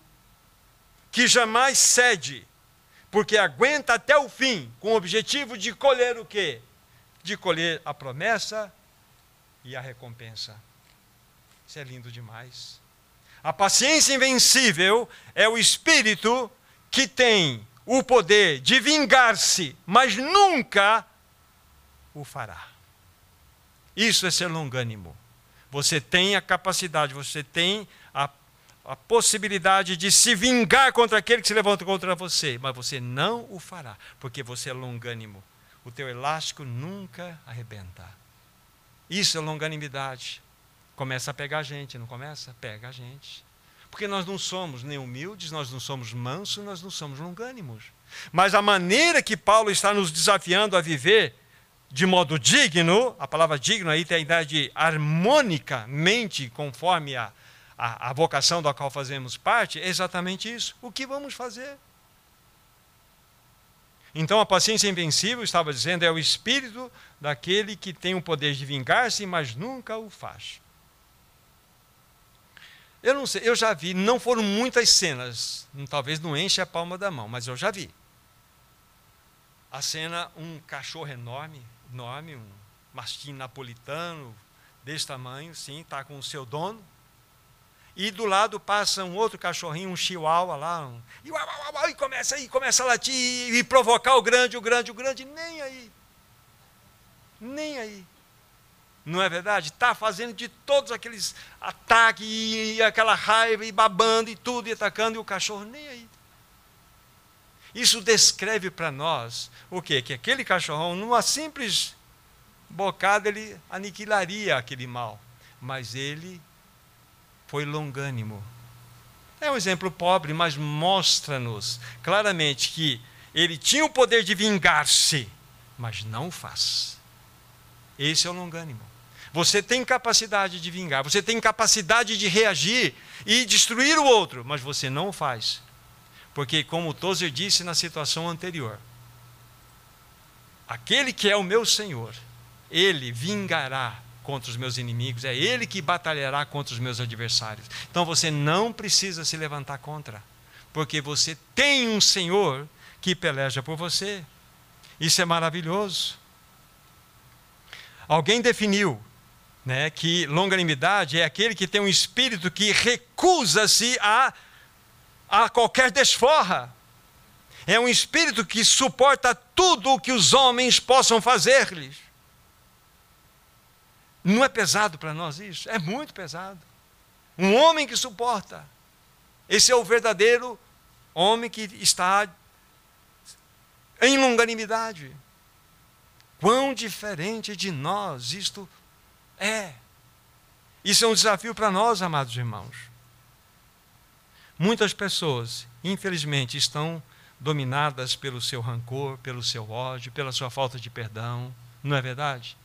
que jamais cede, porque aguenta até o fim, com o objetivo de colher o quê? De colher a promessa e a recompensa. Isso é lindo demais. A paciência invencível é o espírito que tem o poder de vingar-se, mas nunca o fará. Isso é ser longânimo. Você tem a capacidade, você tem a, possibilidade de se vingar contra aquele que se levanta contra você, mas você não o fará, porque você é longânimo. O teu elástico nunca arrebenta. Isso é longanimidade. Começa a pegar a gente, não começa? Pega a gente. Porque nós não somos nem humildes, nós não somos mansos, nós não somos longânimos. Mas a maneira que Paulo está nos desafiando a viver de modo digno, a palavra digno aí tem a ideia de harmonicamente, conforme a, a, a vocação da qual fazemos parte, é exatamente isso. O que vamos fazer? Então a paciência invencível, estava dizendo, é o espírito daquele que tem o poder de vingar-se, mas nunca o faz. Eu não sei, eu já vi, não foram muitas cenas, talvez não enche a palma da mão, mas eu já vi. A cena, um cachorro enorme, enorme, um mastim napolitano, desse tamanho, sim, está com o seu dono. E do lado passa um outro cachorrinho, um chihuahua lá, um, e, uau, uau, uau, e começa aí, começa a latir e, e provocar o grande, o grande, o grande, nem aí. Nem aí. Não é verdade? Está fazendo de todos aqueles ataques e aquela raiva e babando e tudo e atacando e o cachorro nem aí. Isso descreve para nós o quê? Que aquele cachorrão, numa simples bocada, ele aniquilaria aquele mal. Mas ele foi longânimo. É um exemplo pobre, mas mostra-nos claramente que ele tinha o poder de vingar-se, mas não faz. Esse é o longânimo. Você tem capacidade de vingar, você tem capacidade de reagir e destruir o outro, mas você não o faz. Porque, como Tozer disse na situação anterior, aquele que é o meu Senhor, ele vingará contra os meus inimigos, é ele que batalhará contra os meus adversários. Então você não precisa se levantar contra, porque você tem um Senhor que peleja por você. Isso é maravilhoso. Alguém definiu né, que longanimidade é aquele que tem um espírito que recusa-se a, a qualquer desforra. É um espírito que suporta tudo o que os homens possam fazer-lhes. Não é pesado para nós isso? É muito pesado. Um homem que suporta. Esse é o verdadeiro homem que está em longanimidade. Quão diferente de nós isto é. Isso é um desafio para nós, amados irmãos. Muitas pessoas, infelizmente, estão dominadas pelo seu rancor, pelo seu ódio, pela sua falta de perdão, não é verdade?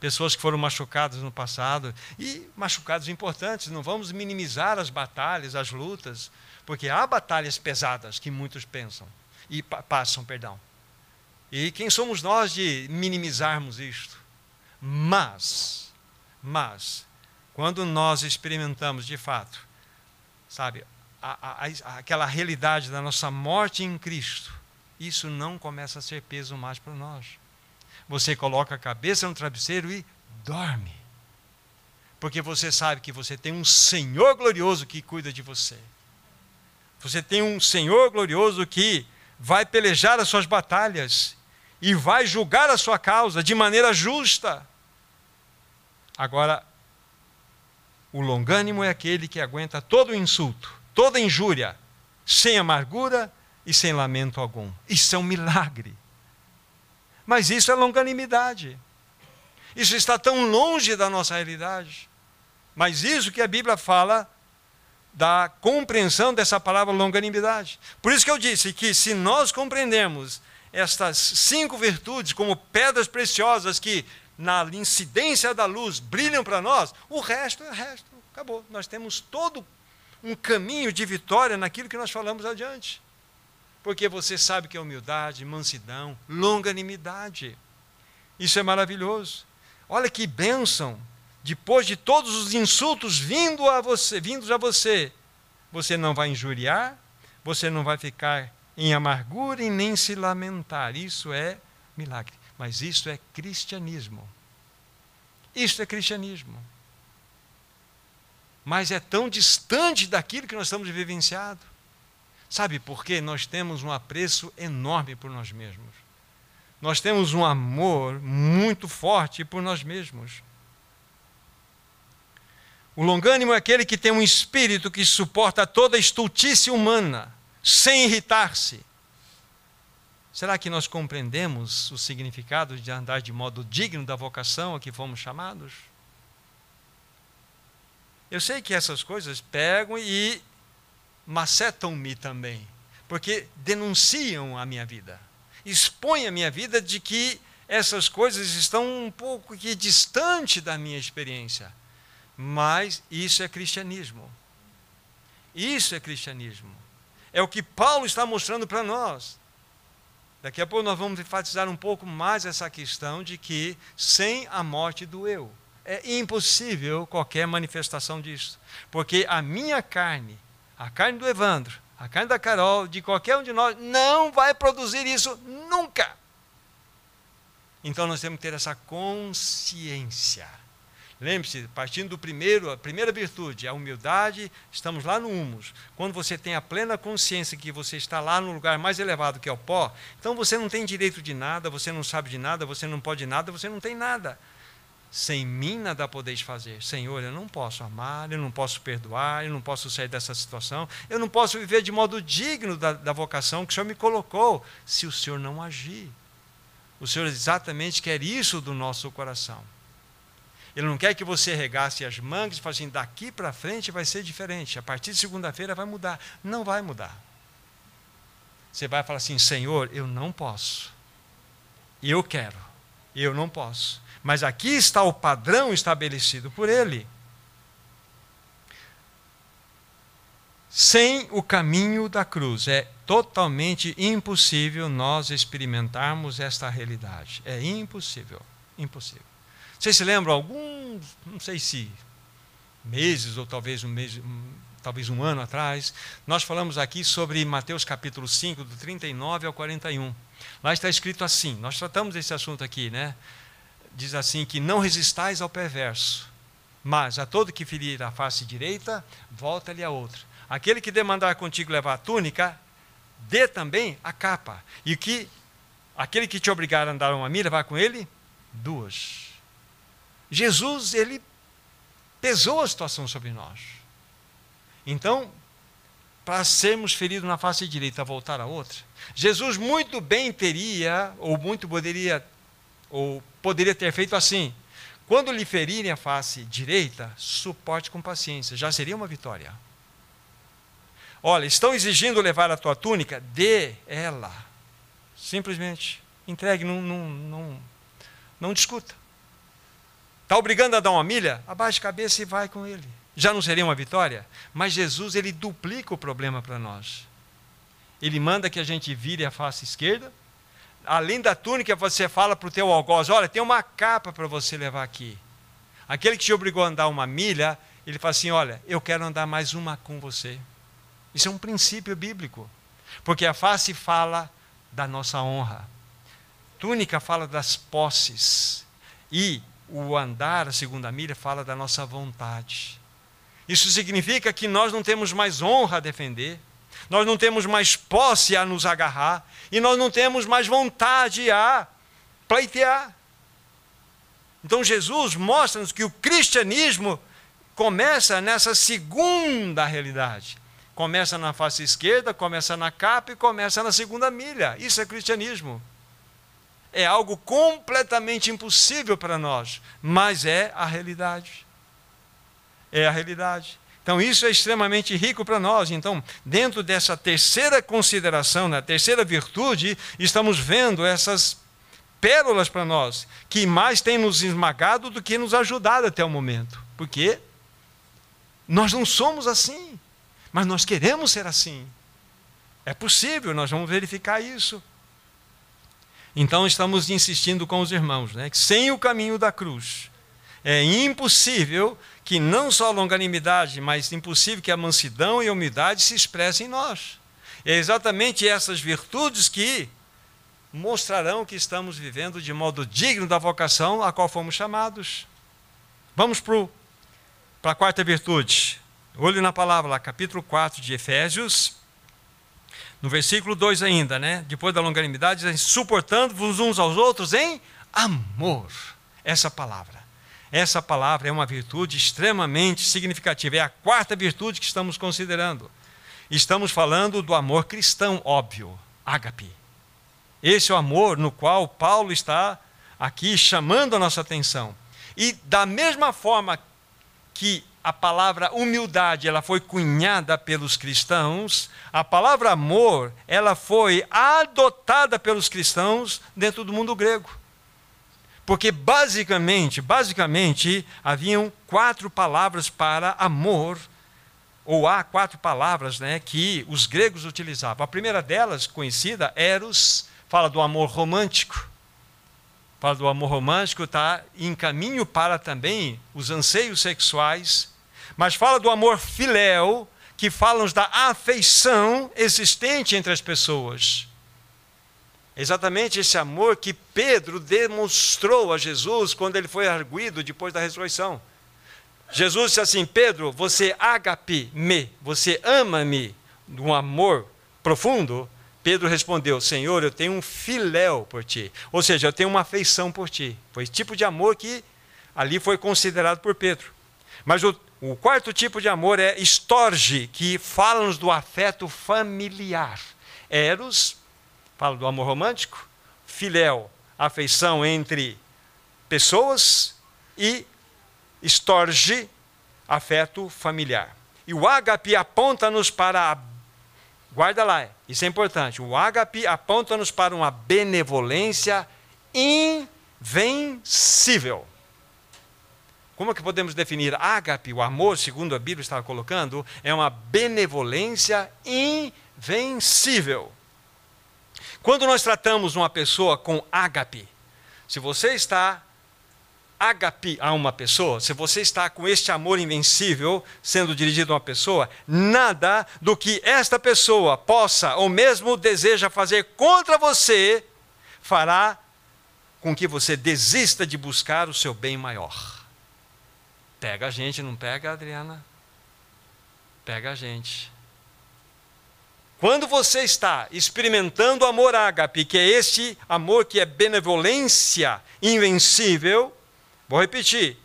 Pessoas que foram machucadas no passado e machucados importantes, não vamos minimizar as batalhas, as lutas, porque há batalhas pesadas que muitos pensam e passam, perdão. E quem somos nós de minimizarmos isto? Mas, mas, quando nós experimentamos de fato, sabe, a, a, aquela realidade da nossa morte em Cristo, isso não começa a ser peso mais para nós. Você coloca a cabeça no travesseiro e dorme. Porque você sabe que você tem um Senhor glorioso que cuida de você. Você tem um Senhor glorioso que vai pelejar as suas batalhas e vai julgar a sua causa de maneira justa. Agora, o longânimo é aquele que aguenta todo insulto, toda injúria, sem amargura e sem lamento algum. Isso é um milagre. Mas isso é longanimidade. Isso está tão longe da nossa realidade. Mas isso que a Bíblia fala da compreensão dessa palavra longanimidade. Por isso que eu disse que se nós compreendermos estas cinco virtudes como pedras preciosas que na incidência da luz brilham para nós, o resto é o resto, acabou. Nós temos todo um caminho de vitória naquilo que nós falamos adiante. Porque você sabe que é humildade, mansidão, longanimidade. Isso é maravilhoso. Olha que bênção depois de todos os insultos vindo a você, vindos a você, você não vai injuriar, você não vai ficar em amargura e nem se lamentar. Isso é milagre. Mas isso é cristianismo. Isso é cristianismo. Mas é tão distante daquilo que nós estamos vivenciando. Sabe por quê? Nós temos um apreço enorme por nós mesmos. Nós temos um amor muito forte por nós mesmos. O longânimo é aquele que tem um espírito que suporta toda a estultícia humana, sem irritar-se. Será que nós compreendemos o significado de andar de modo digno da vocação a que fomos chamados? Eu sei que essas coisas pegam e macetam-me também, porque denunciam a minha vida, expõem a minha vida de que essas coisas estão um pouco que distante da minha experiência. Mas isso é cristianismo. Isso é cristianismo. É o que Paulo está mostrando para nós. Daqui a pouco nós vamos enfatizar um pouco mais essa questão de que sem a morte do eu é impossível qualquer manifestação disso. Porque a minha carne, a carne do Evandro, a carne da Carol, de qualquer um de nós, não vai produzir isso nunca. Então nós temos que ter essa consciência Lembre-se, partindo do primeiro, a primeira virtude, a humildade, estamos lá no humus. Quando você tem a plena consciência que você está lá no lugar mais elevado que é o pó, então você não tem direito de nada, você não sabe de nada, você não pode nada, você não tem nada. Sem mim nada podeis fazer. Senhor, eu não posso amar, eu não posso perdoar, eu não posso sair dessa situação, eu não posso viver de modo digno da, da vocação que o Senhor me colocou, se o Senhor não agir. O Senhor exatamente quer isso do nosso coração. Ele não quer que você regasse as mangas e fale assim, daqui para frente vai ser diferente. A partir de segunda-feira vai mudar. Não vai mudar. Você vai falar assim, Senhor, eu não posso. Eu quero. Eu não posso. Mas aqui está o padrão estabelecido por Ele. Sem o caminho da cruz, é totalmente impossível nós experimentarmos esta realidade. É impossível. Impossível. Vocês se lembram, alguns, não sei se meses ou talvez um mês, talvez um ano atrás, nós falamos aqui sobre Mateus capítulo 5, do 39 ao 41. Lá está escrito assim, nós tratamos esse assunto aqui, né? Diz assim que não resistais ao perverso, mas a todo que ferir a face direita, volta-lhe a outra. Aquele que demandar contigo levar a túnica, dê também a capa. E que aquele que te obrigar a andar uma milha, vá com ele duas. Jesus, ele pesou a situação sobre nós. Então, para sermos feridos na face direita, voltar a outra? Jesus muito bem teria, ou muito poderia, ou poderia ter feito assim: quando lhe ferirem a face direita, suporte com paciência, já seria uma vitória. Olha, estão exigindo levar a tua túnica, dê ela. Simplesmente entregue, não, não, não, não discuta. Está obrigando a dar uma milha? Abaixe a cabeça e vai com ele. Já não seria uma vitória? Mas Jesus, ele duplica o problema para nós. Ele manda que a gente vire a face esquerda. Além da túnica, você fala para o teu algoz: olha, tem uma capa para você levar aqui. Aquele que te obrigou a andar uma milha, ele fala assim: olha, eu quero andar mais uma com você. Isso é um princípio bíblico. Porque a face fala da nossa honra. Túnica fala das posses. E o andar, a segunda milha, fala da nossa vontade. Isso significa que nós não temos mais honra a defender, nós não temos mais posse a nos agarrar, e nós não temos mais vontade a pleitear. Então Jesus mostra-nos que o cristianismo começa nessa segunda realidade. Começa na face esquerda, começa na capa e começa na segunda milha. Isso é cristianismo. É algo completamente impossível para nós, mas é a realidade. É a realidade. Então, isso é extremamente rico para nós. Então, dentro dessa terceira consideração, na terceira virtude, estamos vendo essas pérolas para nós, que mais têm nos esmagado do que nos ajudado até o momento. Porque nós não somos assim. Mas nós queremos ser assim. É possível, nós vamos verificar isso. Então estamos insistindo com os irmãos, né, que sem o caminho da cruz é impossível que não só a longanimidade, mas impossível que a mansidão e a humildade se expressem em nós. É exatamente essas virtudes que mostrarão que estamos vivendo de modo digno da vocação a qual fomos chamados. Vamos para a quarta virtude, Olhe na palavra lá, capítulo 4 de Efésios, no versículo 2 ainda, né? Depois da longanimidade, suportando-vos uns aos outros em amor. Essa palavra. Essa palavra é uma virtude extremamente significativa. É a quarta virtude que estamos considerando. Estamos falando do amor cristão, óbvio, ágape. Esse é o amor no qual Paulo está aqui chamando a nossa atenção. E da mesma forma que a palavra humildade ela foi cunhada pelos cristãos, a palavra amor ela foi adotada pelos cristãos dentro do mundo grego. Porque basicamente, basicamente haviam quatro palavras para amor, ou há quatro palavras, né, que os gregos utilizavam. A primeira delas, conhecida, eros, fala do amor romântico. Fala do amor romântico, está em caminho para também os anseios sexuais mas fala do amor filéu, que fala da afeição existente entre as pessoas. Exatamente esse amor que Pedro demonstrou a Jesus quando ele foi arguído depois da ressurreição. Jesus disse assim: Pedro, você agape-me, você ama-me, de um amor profundo. Pedro respondeu: Senhor, eu tenho um filéu por ti. Ou seja, eu tenho uma afeição por ti. Foi esse tipo de amor que ali foi considerado por Pedro. Mas o, o quarto tipo de amor é estorge, que fala-nos do afeto familiar. Eros, fala do amor romântico. Filéu, afeição entre pessoas. E estorge, afeto familiar. E o ágape aponta-nos para a. Guarda lá, isso é importante. O ágape aponta-nos para uma benevolência invencível. Como é que podemos definir ágape, o amor, segundo a Bíblia estava colocando, é uma benevolência invencível. Quando nós tratamos uma pessoa com ágape, se você está ágape a uma pessoa, se você está com este amor invencível sendo dirigido a uma pessoa, nada do que esta pessoa possa ou mesmo deseja fazer contra você fará com que você desista de buscar o seu bem maior. Pega a gente, não pega, Adriana? Pega a gente. Quando você está experimentando o amor ágape, que é este amor que é benevolência invencível, vou repetir,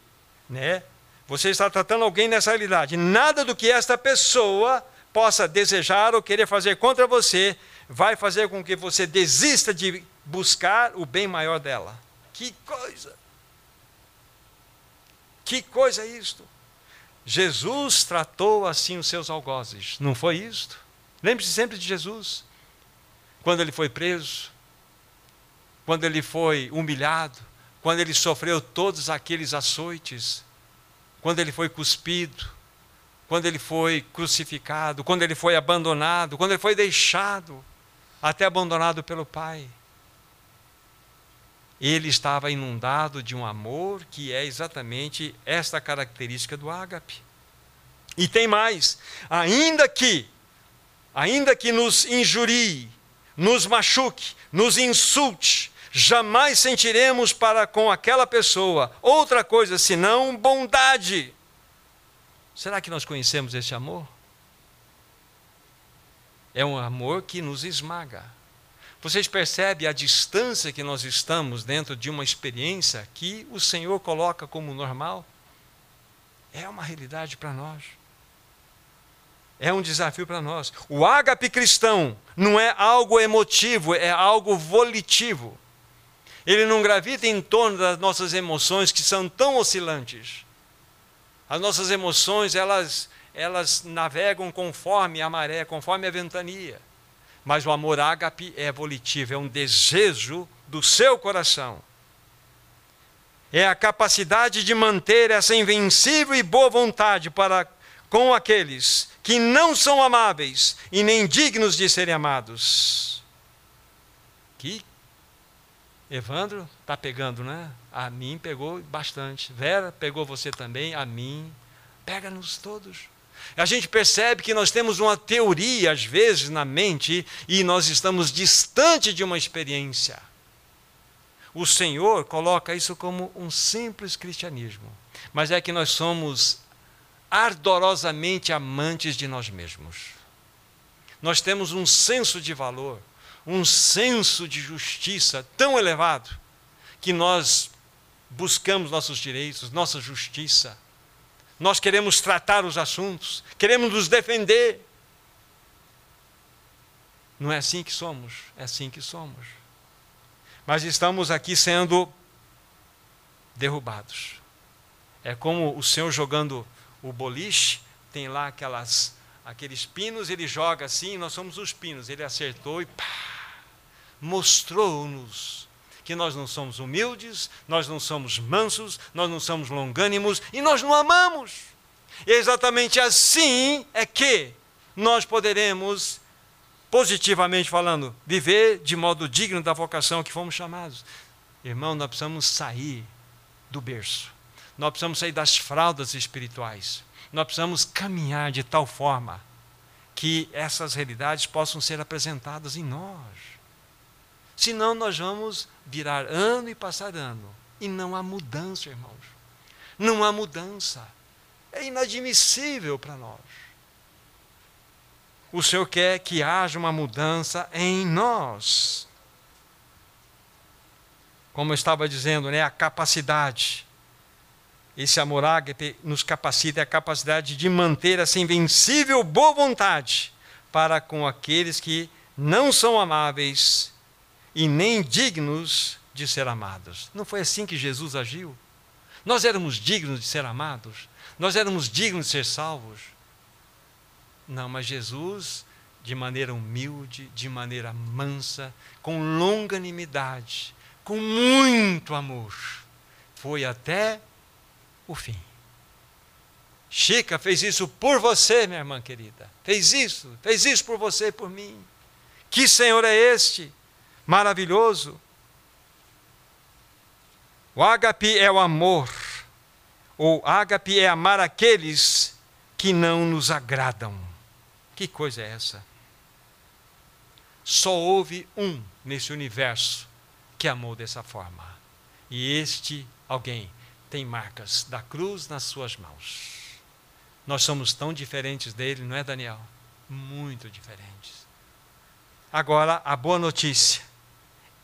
né? Você está tratando alguém nessa realidade. Nada do que esta pessoa possa desejar ou querer fazer contra você, vai fazer com que você desista de buscar o bem maior dela. Que coisa! Que coisa é isto? Jesus tratou assim os seus algozes, não foi isto? Lembre-se sempre de Jesus. Quando ele foi preso, quando ele foi humilhado, quando ele sofreu todos aqueles açoites, quando ele foi cuspido, quando ele foi crucificado, quando ele foi abandonado, quando ele foi deixado, até abandonado pelo Pai. Ele estava inundado de um amor que é exatamente esta característica do ágape. E tem mais, ainda que, ainda que nos injurie, nos machuque, nos insulte, jamais sentiremos para com aquela pessoa outra coisa senão bondade. Será que nós conhecemos esse amor? É um amor que nos esmaga. Vocês percebem a distância que nós estamos dentro de uma experiência que o Senhor coloca como normal? É uma realidade para nós. É um desafio para nós. O ágape cristão não é algo emotivo, é algo volitivo. Ele não gravita em torno das nossas emoções que são tão oscilantes. As nossas emoções, elas, elas navegam conforme a maré, conforme a ventania. Mas o amor ágape é volitivo, é um desejo do seu coração. É a capacidade de manter essa invencível e boa vontade para com aqueles que não são amáveis e nem dignos de serem amados. Que Evandro está pegando, né? A mim pegou bastante. Vera pegou você também, a mim. Pega-nos todos. A gente percebe que nós temos uma teoria, às vezes, na mente e nós estamos distante de uma experiência. O Senhor coloca isso como um simples cristianismo, mas é que nós somos ardorosamente amantes de nós mesmos. Nós temos um senso de valor um senso de justiça tão elevado que nós buscamos nossos direitos, nossa justiça. Nós queremos tratar os assuntos, queremos nos defender. Não é assim que somos, é assim que somos. Mas estamos aqui sendo derrubados. É como o Senhor jogando o boliche, tem lá aquelas aqueles pinos, ele joga assim, nós somos os pinos. Ele acertou e pá, mostrou-nos que nós não somos humildes, nós não somos mansos, nós não somos longânimos e nós não amamos. E é exatamente assim é que nós poderemos, positivamente falando, viver de modo digno da vocação que fomos chamados. Irmão, nós precisamos sair do berço, nós precisamos sair das fraldas espirituais, nós precisamos caminhar de tal forma que essas realidades possam ser apresentadas em nós. Senão nós vamos virar ano e passar ano. E não há mudança, irmãos. Não há mudança. É inadmissível para nós. O Senhor quer que haja uma mudança em nós. Como eu estava dizendo, né, a capacidade. Esse amor ágape nos capacita a capacidade de manter essa invencível boa vontade para com aqueles que não são amáveis e nem dignos de ser amados. Não foi assim que Jesus agiu? Nós éramos dignos de ser amados? Nós éramos dignos de ser salvos? Não, mas Jesus, de maneira humilde, de maneira mansa, com longanimidade, com muito amor, foi até o fim. Chica fez isso por você, minha irmã querida. Fez isso, fez isso por você e por mim. Que Senhor é este? maravilhoso. O ágape é o amor, ou ágape é amar aqueles que não nos agradam. Que coisa é essa? Só houve um nesse universo que amou dessa forma. E este alguém tem marcas da cruz nas suas mãos. Nós somos tão diferentes dele, não é, Daniel? Muito diferentes. Agora, a boa notícia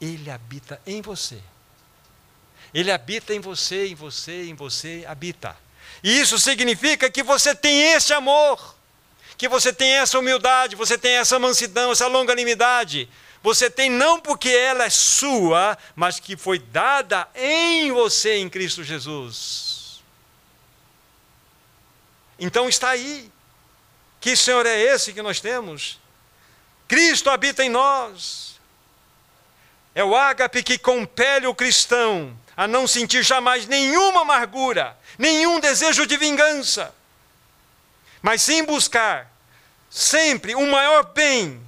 ele habita em você. Ele habita em você, em você, em você, habita. E isso significa que você tem esse amor, que você tem essa humildade, você tem essa mansidão, essa longanimidade. Você tem não porque ela é sua, mas que foi dada em você em Cristo Jesus. Então está aí. Que Senhor é esse que nós temos? Cristo habita em nós. É o ágape que compele o cristão a não sentir jamais nenhuma amargura, nenhum desejo de vingança, mas sim buscar sempre o maior bem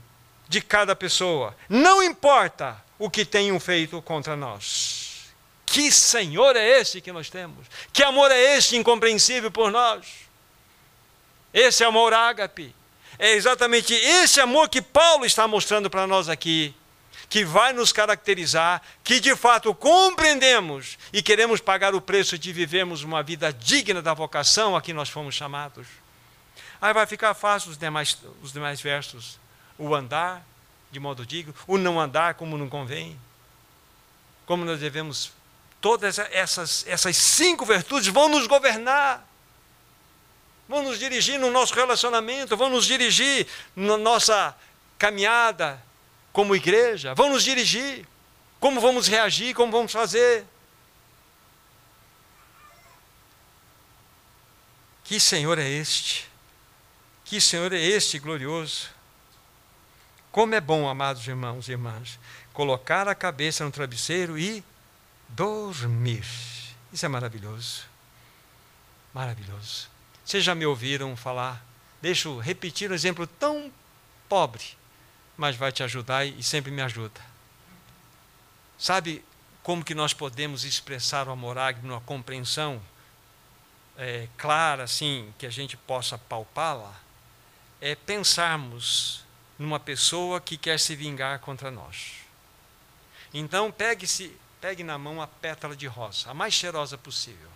de cada pessoa, não importa o que tenham feito contra nós. Que Senhor é esse que nós temos? Que amor é este incompreensível por nós? Esse amor ágape. É exatamente esse amor que Paulo está mostrando para nós aqui, que vai nos caracterizar, que de fato compreendemos e queremos pagar o preço de vivermos uma vida digna da vocação a que nós fomos chamados. Aí vai ficar fácil os demais, os demais versos. O andar de modo digno, o não andar como não convém. Como nós devemos. Todas essas, essas cinco virtudes vão nos governar vão nos dirigir no nosso relacionamento, vão nos dirigir na nossa caminhada como igreja, vão nos dirigir como vamos reagir, como vamos fazer. Que Senhor é este? Que Senhor é este glorioso? Como é bom, amados irmãos e irmãs, colocar a cabeça no travesseiro e dormir. Isso é maravilhoso. Maravilhoso. Vocês já me ouviram falar? Deixa eu repetir um exemplo tão pobre, mas vai te ajudar e sempre me ajuda. Sabe como que nós podemos expressar o amor ágil numa compreensão é, clara, assim, que a gente possa palpá-la? É pensarmos numa pessoa que quer se vingar contra nós. Então, pegue-se, pegue na mão a pétala de rosa, a mais cheirosa possível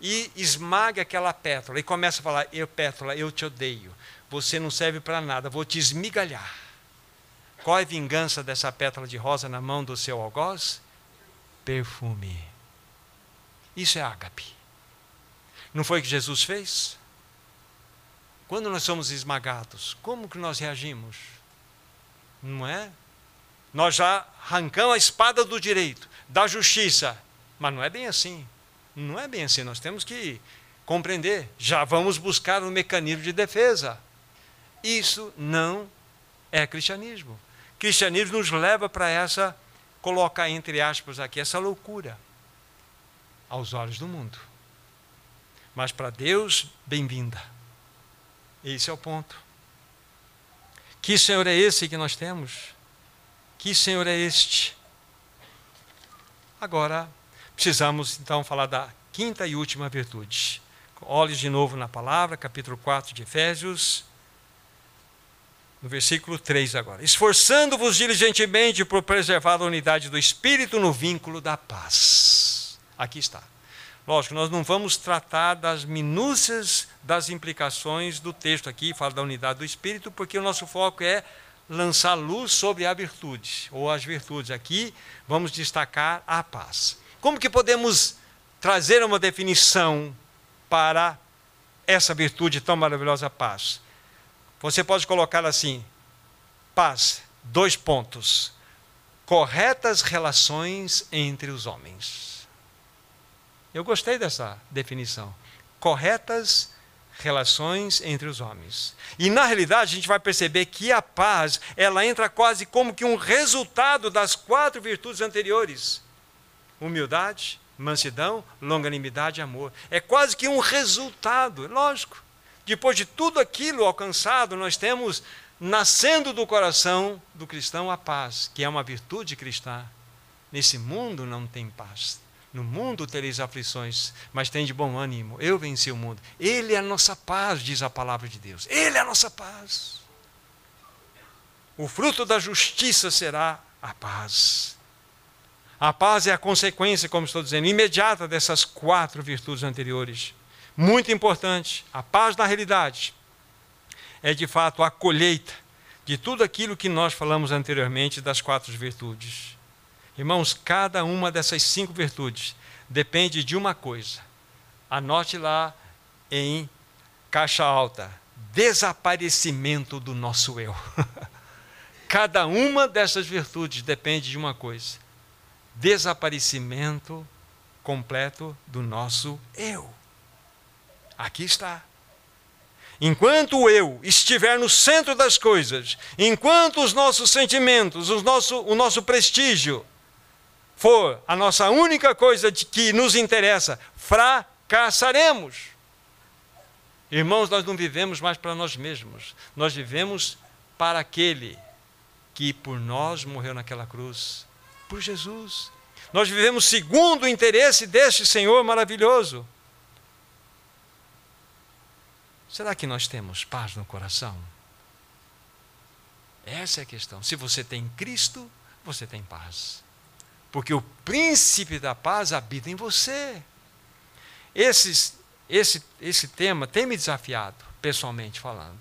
e esmaga aquela pétala e começa a falar: Eu, pétala, eu te odeio. Você não serve para nada, vou te esmigalhar. Qual é a vingança dessa pétala de rosa na mão do seu algoz? Perfume. Isso é ágape. Não foi o que Jesus fez? Quando nós somos esmagados, como que nós reagimos? Não é? Nós já arrancamos a espada do direito, da justiça, mas não é bem assim. Não é bem assim, nós temos que compreender. Já vamos buscar um mecanismo de defesa. Isso não é cristianismo. Cristianismo nos leva para essa, colocar entre aspas aqui, essa loucura aos olhos do mundo. Mas para Deus, bem-vinda. Esse é o ponto. Que Senhor é esse que nós temos? Que Senhor é este? Agora, Precisamos então falar da quinta e última virtude. Olhe de novo na palavra, capítulo 4 de Efésios, no versículo 3 agora. Esforçando-vos diligentemente por preservar a unidade do espírito no vínculo da paz. Aqui está. Lógico, nós não vamos tratar das minúcias das implicações do texto aqui, fala da unidade do espírito, porque o nosso foco é lançar luz sobre a virtude, ou as virtudes. Aqui vamos destacar a paz. Como que podemos trazer uma definição para essa virtude tão maravilhosa, paz? Você pode colocar assim: paz, dois pontos. Corretas relações entre os homens. Eu gostei dessa definição. Corretas relações entre os homens. E na realidade a gente vai perceber que a paz, ela entra quase como que um resultado das quatro virtudes anteriores humildade, mansidão, longanimidade e amor. É quase que um resultado, lógico. Depois de tudo aquilo alcançado, nós temos nascendo do coração do cristão a paz, que é uma virtude cristã. Nesse mundo não tem paz. No mundo tereis aflições, mas tem de bom ânimo. Eu venci o mundo. Ele é a nossa paz, diz a palavra de Deus. Ele é a nossa paz. O fruto da justiça será a paz. A paz é a consequência, como estou dizendo, imediata dessas quatro virtudes anteriores. Muito importante. A paz, na realidade, é de fato a colheita de tudo aquilo que nós falamos anteriormente das quatro virtudes. Irmãos, cada uma dessas cinco virtudes depende de uma coisa. Anote lá em caixa alta: desaparecimento do nosso eu. Cada uma dessas virtudes depende de uma coisa: desaparecimento completo do nosso eu. Aqui está. Enquanto o eu estiver no centro das coisas, enquanto os nossos sentimentos, os nosso, o nosso prestígio for a nossa única coisa de que nos interessa, fracassaremos. Irmãos, nós não vivemos mais para nós mesmos, nós vivemos para aquele que por nós morreu naquela cruz, por Jesus. Nós vivemos segundo o interesse deste Senhor maravilhoso. Será que nós temos paz no coração? Essa é a questão. Se você tem Cristo, você tem paz. Porque o príncipe da paz habita em você. Esses, esse, esse tema tem me desafiado, pessoalmente falando.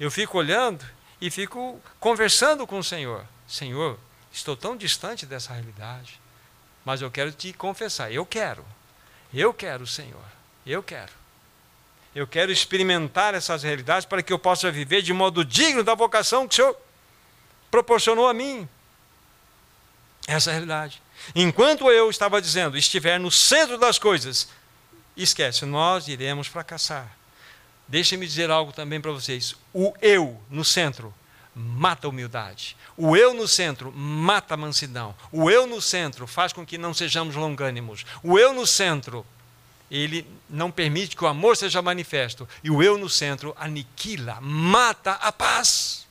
Eu fico olhando e fico conversando com o Senhor. Senhor, estou tão distante dessa realidade, mas eu quero te confessar. Eu quero. Eu quero, Senhor. Eu quero. Eu quero experimentar essas realidades para que eu possa viver de modo digno da vocação que o Senhor proporcionou a mim. Essa é a realidade. Enquanto eu estava dizendo, estiver no centro das coisas, esquece, nós iremos fracassar. Deixe-me dizer algo também para vocês. O eu no centro mata a humildade. O eu no centro mata a mansidão. O eu no centro faz com que não sejamos longânimos. O eu no centro ele não permite que o amor seja manifesto. E o eu no centro aniquila, mata a paz.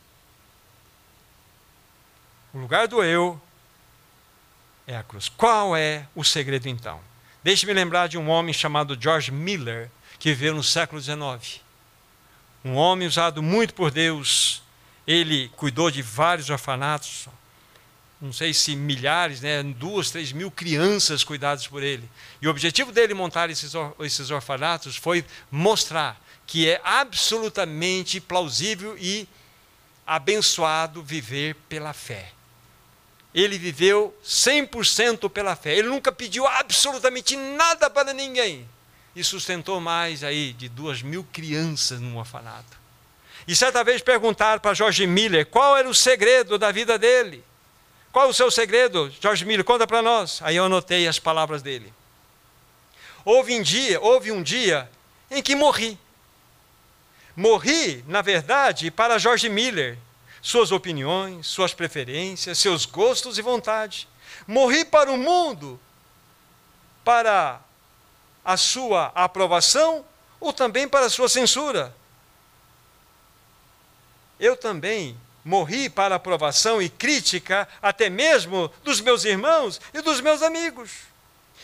O lugar do eu é a cruz. Qual é o segredo então? Deixe-me lembrar de um homem chamado George Miller, que viveu no século XIX. Um homem usado muito por Deus. Ele cuidou de vários orfanatos, não sei se milhares, né, duas, três mil crianças cuidadas por ele. E o objetivo dele montar esses, or, esses orfanatos foi mostrar que é absolutamente plausível e abençoado viver pela fé. Ele viveu 100% pela fé. Ele nunca pediu absolutamente nada para ninguém. E sustentou mais aí de duas mil crianças num orfanato. E certa vez perguntaram para George Miller qual era o segredo da vida dele. Qual o seu segredo, Jorge Miller? Conta para nós. Aí eu anotei as palavras dele. Houve um dia, houve um dia em que morri. Morri, na verdade, para Jorge Miller, suas opiniões, suas preferências, seus gostos e vontade. Morri para o mundo, para a sua aprovação ou também para a sua censura. Eu também morri para aprovação e crítica, até mesmo dos meus irmãos e dos meus amigos.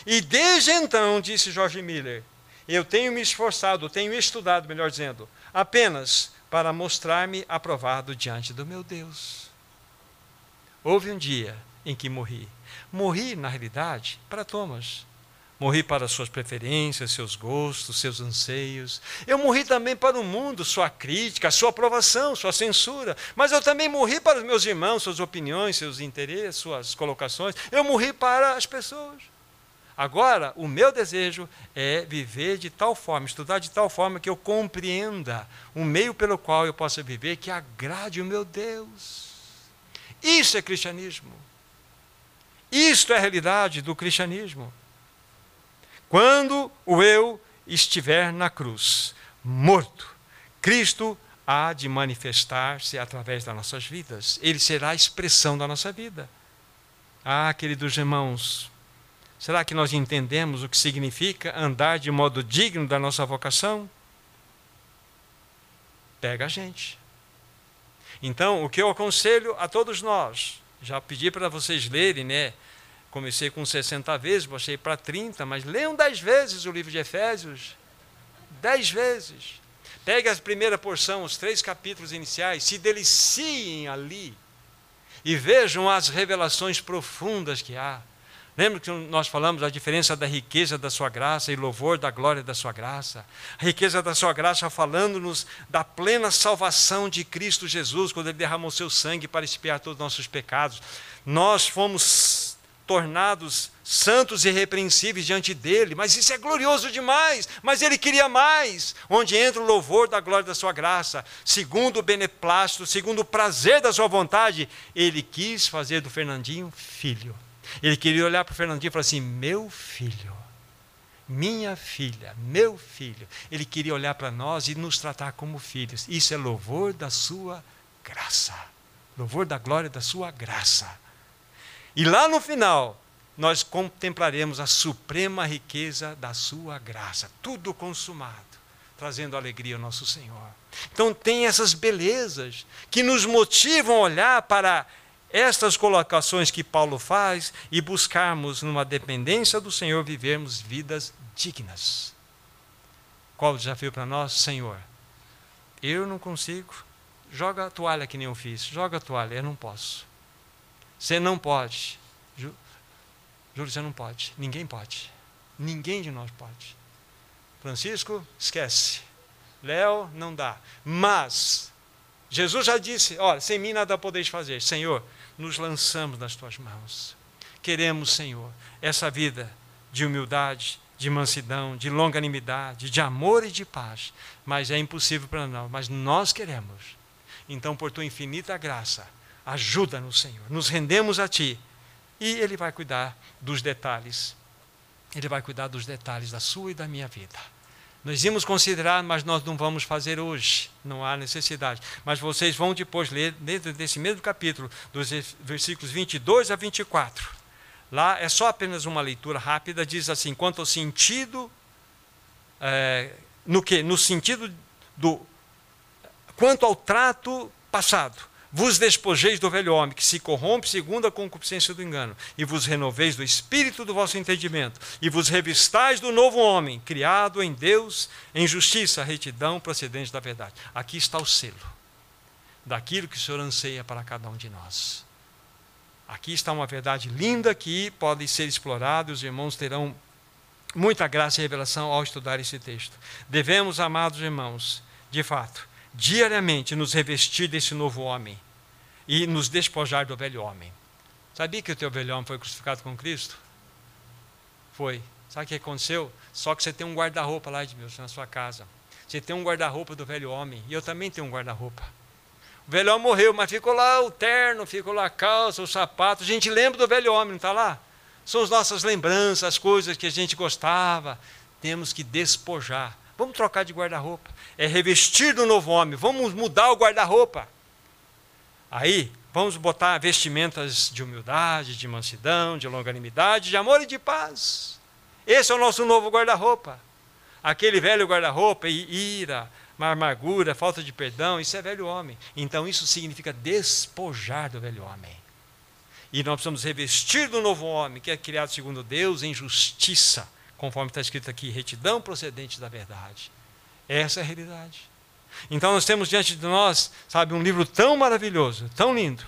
E desde então, disse Jorge Miller, eu tenho me esforçado, tenho estudado, melhor dizendo, apenas para mostrar-me aprovado diante do meu Deus. Houve um dia em que morri. Morri, na realidade, para Thomas. Morri para suas preferências, seus gostos, seus anseios. Eu morri também para o mundo, sua crítica, sua aprovação, sua censura. Mas eu também morri para os meus irmãos, suas opiniões, seus interesses, suas colocações. Eu morri para as pessoas. Agora, o meu desejo é viver de tal forma, estudar de tal forma que eu compreenda o meio pelo qual eu possa viver que agrade o meu Deus. Isso é cristianismo. Isto é a realidade do cristianismo. Quando o eu estiver na cruz, morto, Cristo há de manifestar-se através das nossas vidas. Ele será a expressão da nossa vida. Ah, queridos irmãos, será que nós entendemos o que significa andar de modo digno da nossa vocação? Pega a gente. Então, o que eu aconselho a todos nós, já pedi para vocês lerem, né? Comecei com 60 vezes, baixei para 30, mas leiam 10 vezes o livro de Efésios. 10 vezes. Pegue a primeira porção, os três capítulos iniciais, se deliciem ali e vejam as revelações profundas que há. Lembra que nós falamos da diferença da riqueza da sua graça e louvor da glória da sua graça? A riqueza da sua graça falando-nos da plena salvação de Cristo Jesus, quando ele derramou seu sangue para expiar todos os nossos pecados. Nós fomos tornados santos e irrepreensíveis diante dele. Mas isso é glorioso demais. Mas ele queria mais. Onde entra o louvor da glória da sua graça, segundo o beneplácito, segundo o prazer da sua vontade, ele quis fazer do Fernandinho filho. Ele queria olhar para o Fernandinho e falar assim: meu filho minha filha, meu filho. Ele queria olhar para nós e nos tratar como filhos. Isso é louvor da sua graça. Louvor da glória da sua graça. E lá no final, nós contemplaremos a suprema riqueza da sua graça, tudo consumado, trazendo alegria ao nosso Senhor. Então tem essas belezas que nos motivam a olhar para estas colocações que Paulo faz e buscarmos numa dependência do Senhor vivermos vidas dignas. Qual o desafio para nós? Senhor, eu não consigo. Joga a toalha que nem eu fiz. Joga a toalha, eu não posso. Você não pode. Júlio, você não pode. Ninguém pode. Ninguém de nós pode. Francisco, esquece. Léo, não dá. Mas, Jesus já disse: olha, sem mim nada podeis fazer. Senhor, nos lançamos nas tuas mãos. Queremos, Senhor, essa vida de humildade, de mansidão, de longanimidade, de amor e de paz. Mas é impossível para nós, mas nós queremos. Então, por tua infinita graça, ajuda-nos, Senhor. Nos rendemos a ti. E Ele vai cuidar dos detalhes. Ele vai cuidar dos detalhes da sua e da minha vida. Nós íamos considerar, mas nós não vamos fazer hoje. Não há necessidade. Mas vocês vão depois ler, dentro desse mesmo capítulo, dos versículos 22 a 24 Lá é só apenas uma leitura rápida, diz assim: quanto ao sentido, é, no que? No sentido do. Quanto ao trato passado, vos despojeis do velho homem, que se corrompe segundo a concupiscência do engano, e vos renoveis do espírito do vosso entendimento, e vos revistais do novo homem, criado em Deus, em justiça, retidão, procedente da verdade. Aqui está o selo daquilo que o Senhor anseia para cada um de nós. Aqui está uma verdade linda que pode ser explorada, os irmãos terão muita graça e revelação ao estudar esse texto. Devemos, amados irmãos, de fato, diariamente nos revestir desse novo homem e nos despojar do velho homem. Sabia que o teu velho homem foi crucificado com Cristo? Foi. Sabe o que aconteceu? Só que você tem um guarda-roupa lá de Deus na sua casa. Você tem um guarda-roupa do velho homem. E eu também tenho um guarda-roupa. O velho homem morreu, mas ficou lá o terno, ficou lá a calça, o sapato. A gente lembra do velho homem, não está lá? São as nossas lembranças, as coisas que a gente gostava. Temos que despojar. Vamos trocar de guarda-roupa. É revestir do novo homem. Vamos mudar o guarda-roupa. Aí, vamos botar vestimentas de humildade, de mansidão, de longanimidade, de amor e de paz. Esse é o nosso novo guarda-roupa. Aquele velho guarda-roupa, ira, amargura, falta de perdão, isso é velho homem. Então isso significa despojar do velho homem. E nós precisamos revestir do novo homem, que é criado segundo Deus em justiça, conforme está escrito aqui, retidão procedente da verdade. Essa é a realidade. Então nós temos diante de nós, sabe, um livro tão maravilhoso, tão lindo,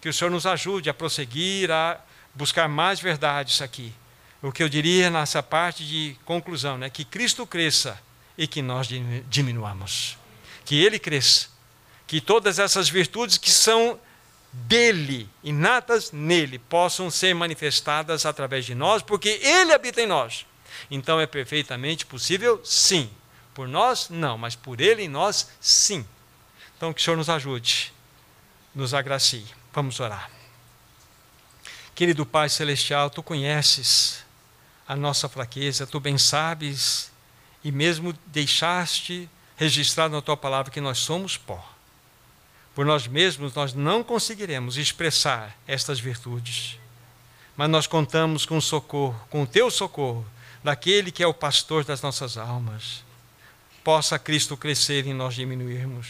que o Senhor nos ajude a prosseguir, a buscar mais verdades aqui. O que eu diria nessa parte de conclusão, né, que Cristo cresça e que nós diminuamos. Que ele cresça. Que todas essas virtudes que são dele, inatas nele, possam ser manifestadas através de nós, porque ele habita em nós. Então é perfeitamente possível? Sim. Por nós, não, mas por ele em nós, sim. Então que o Senhor nos ajude, nos agracie. Vamos orar. Querido Pai Celestial, tu conheces a nossa fraqueza, tu bem sabes e mesmo deixaste registrado na tua palavra que nós somos pó. Por nós mesmos nós não conseguiremos expressar estas virtudes, mas nós contamos com o socorro, com o teu socorro, daquele que é o pastor das nossas almas. Possa Cristo crescer e nós diminuirmos.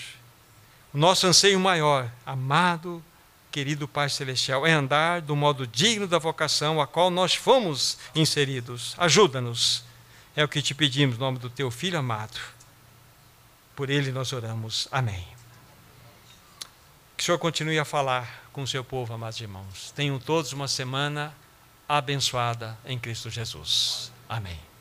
O nosso anseio maior, amado, querido Pai Celestial, é andar do modo digno da vocação a qual nós fomos inseridos. Ajuda-nos é o que te pedimos, em nome do teu Filho amado. Por ele nós oramos. Amém. Que o Senhor continue a falar com o seu povo, amados irmãos. Tenham todos uma semana abençoada em Cristo Jesus. Amém.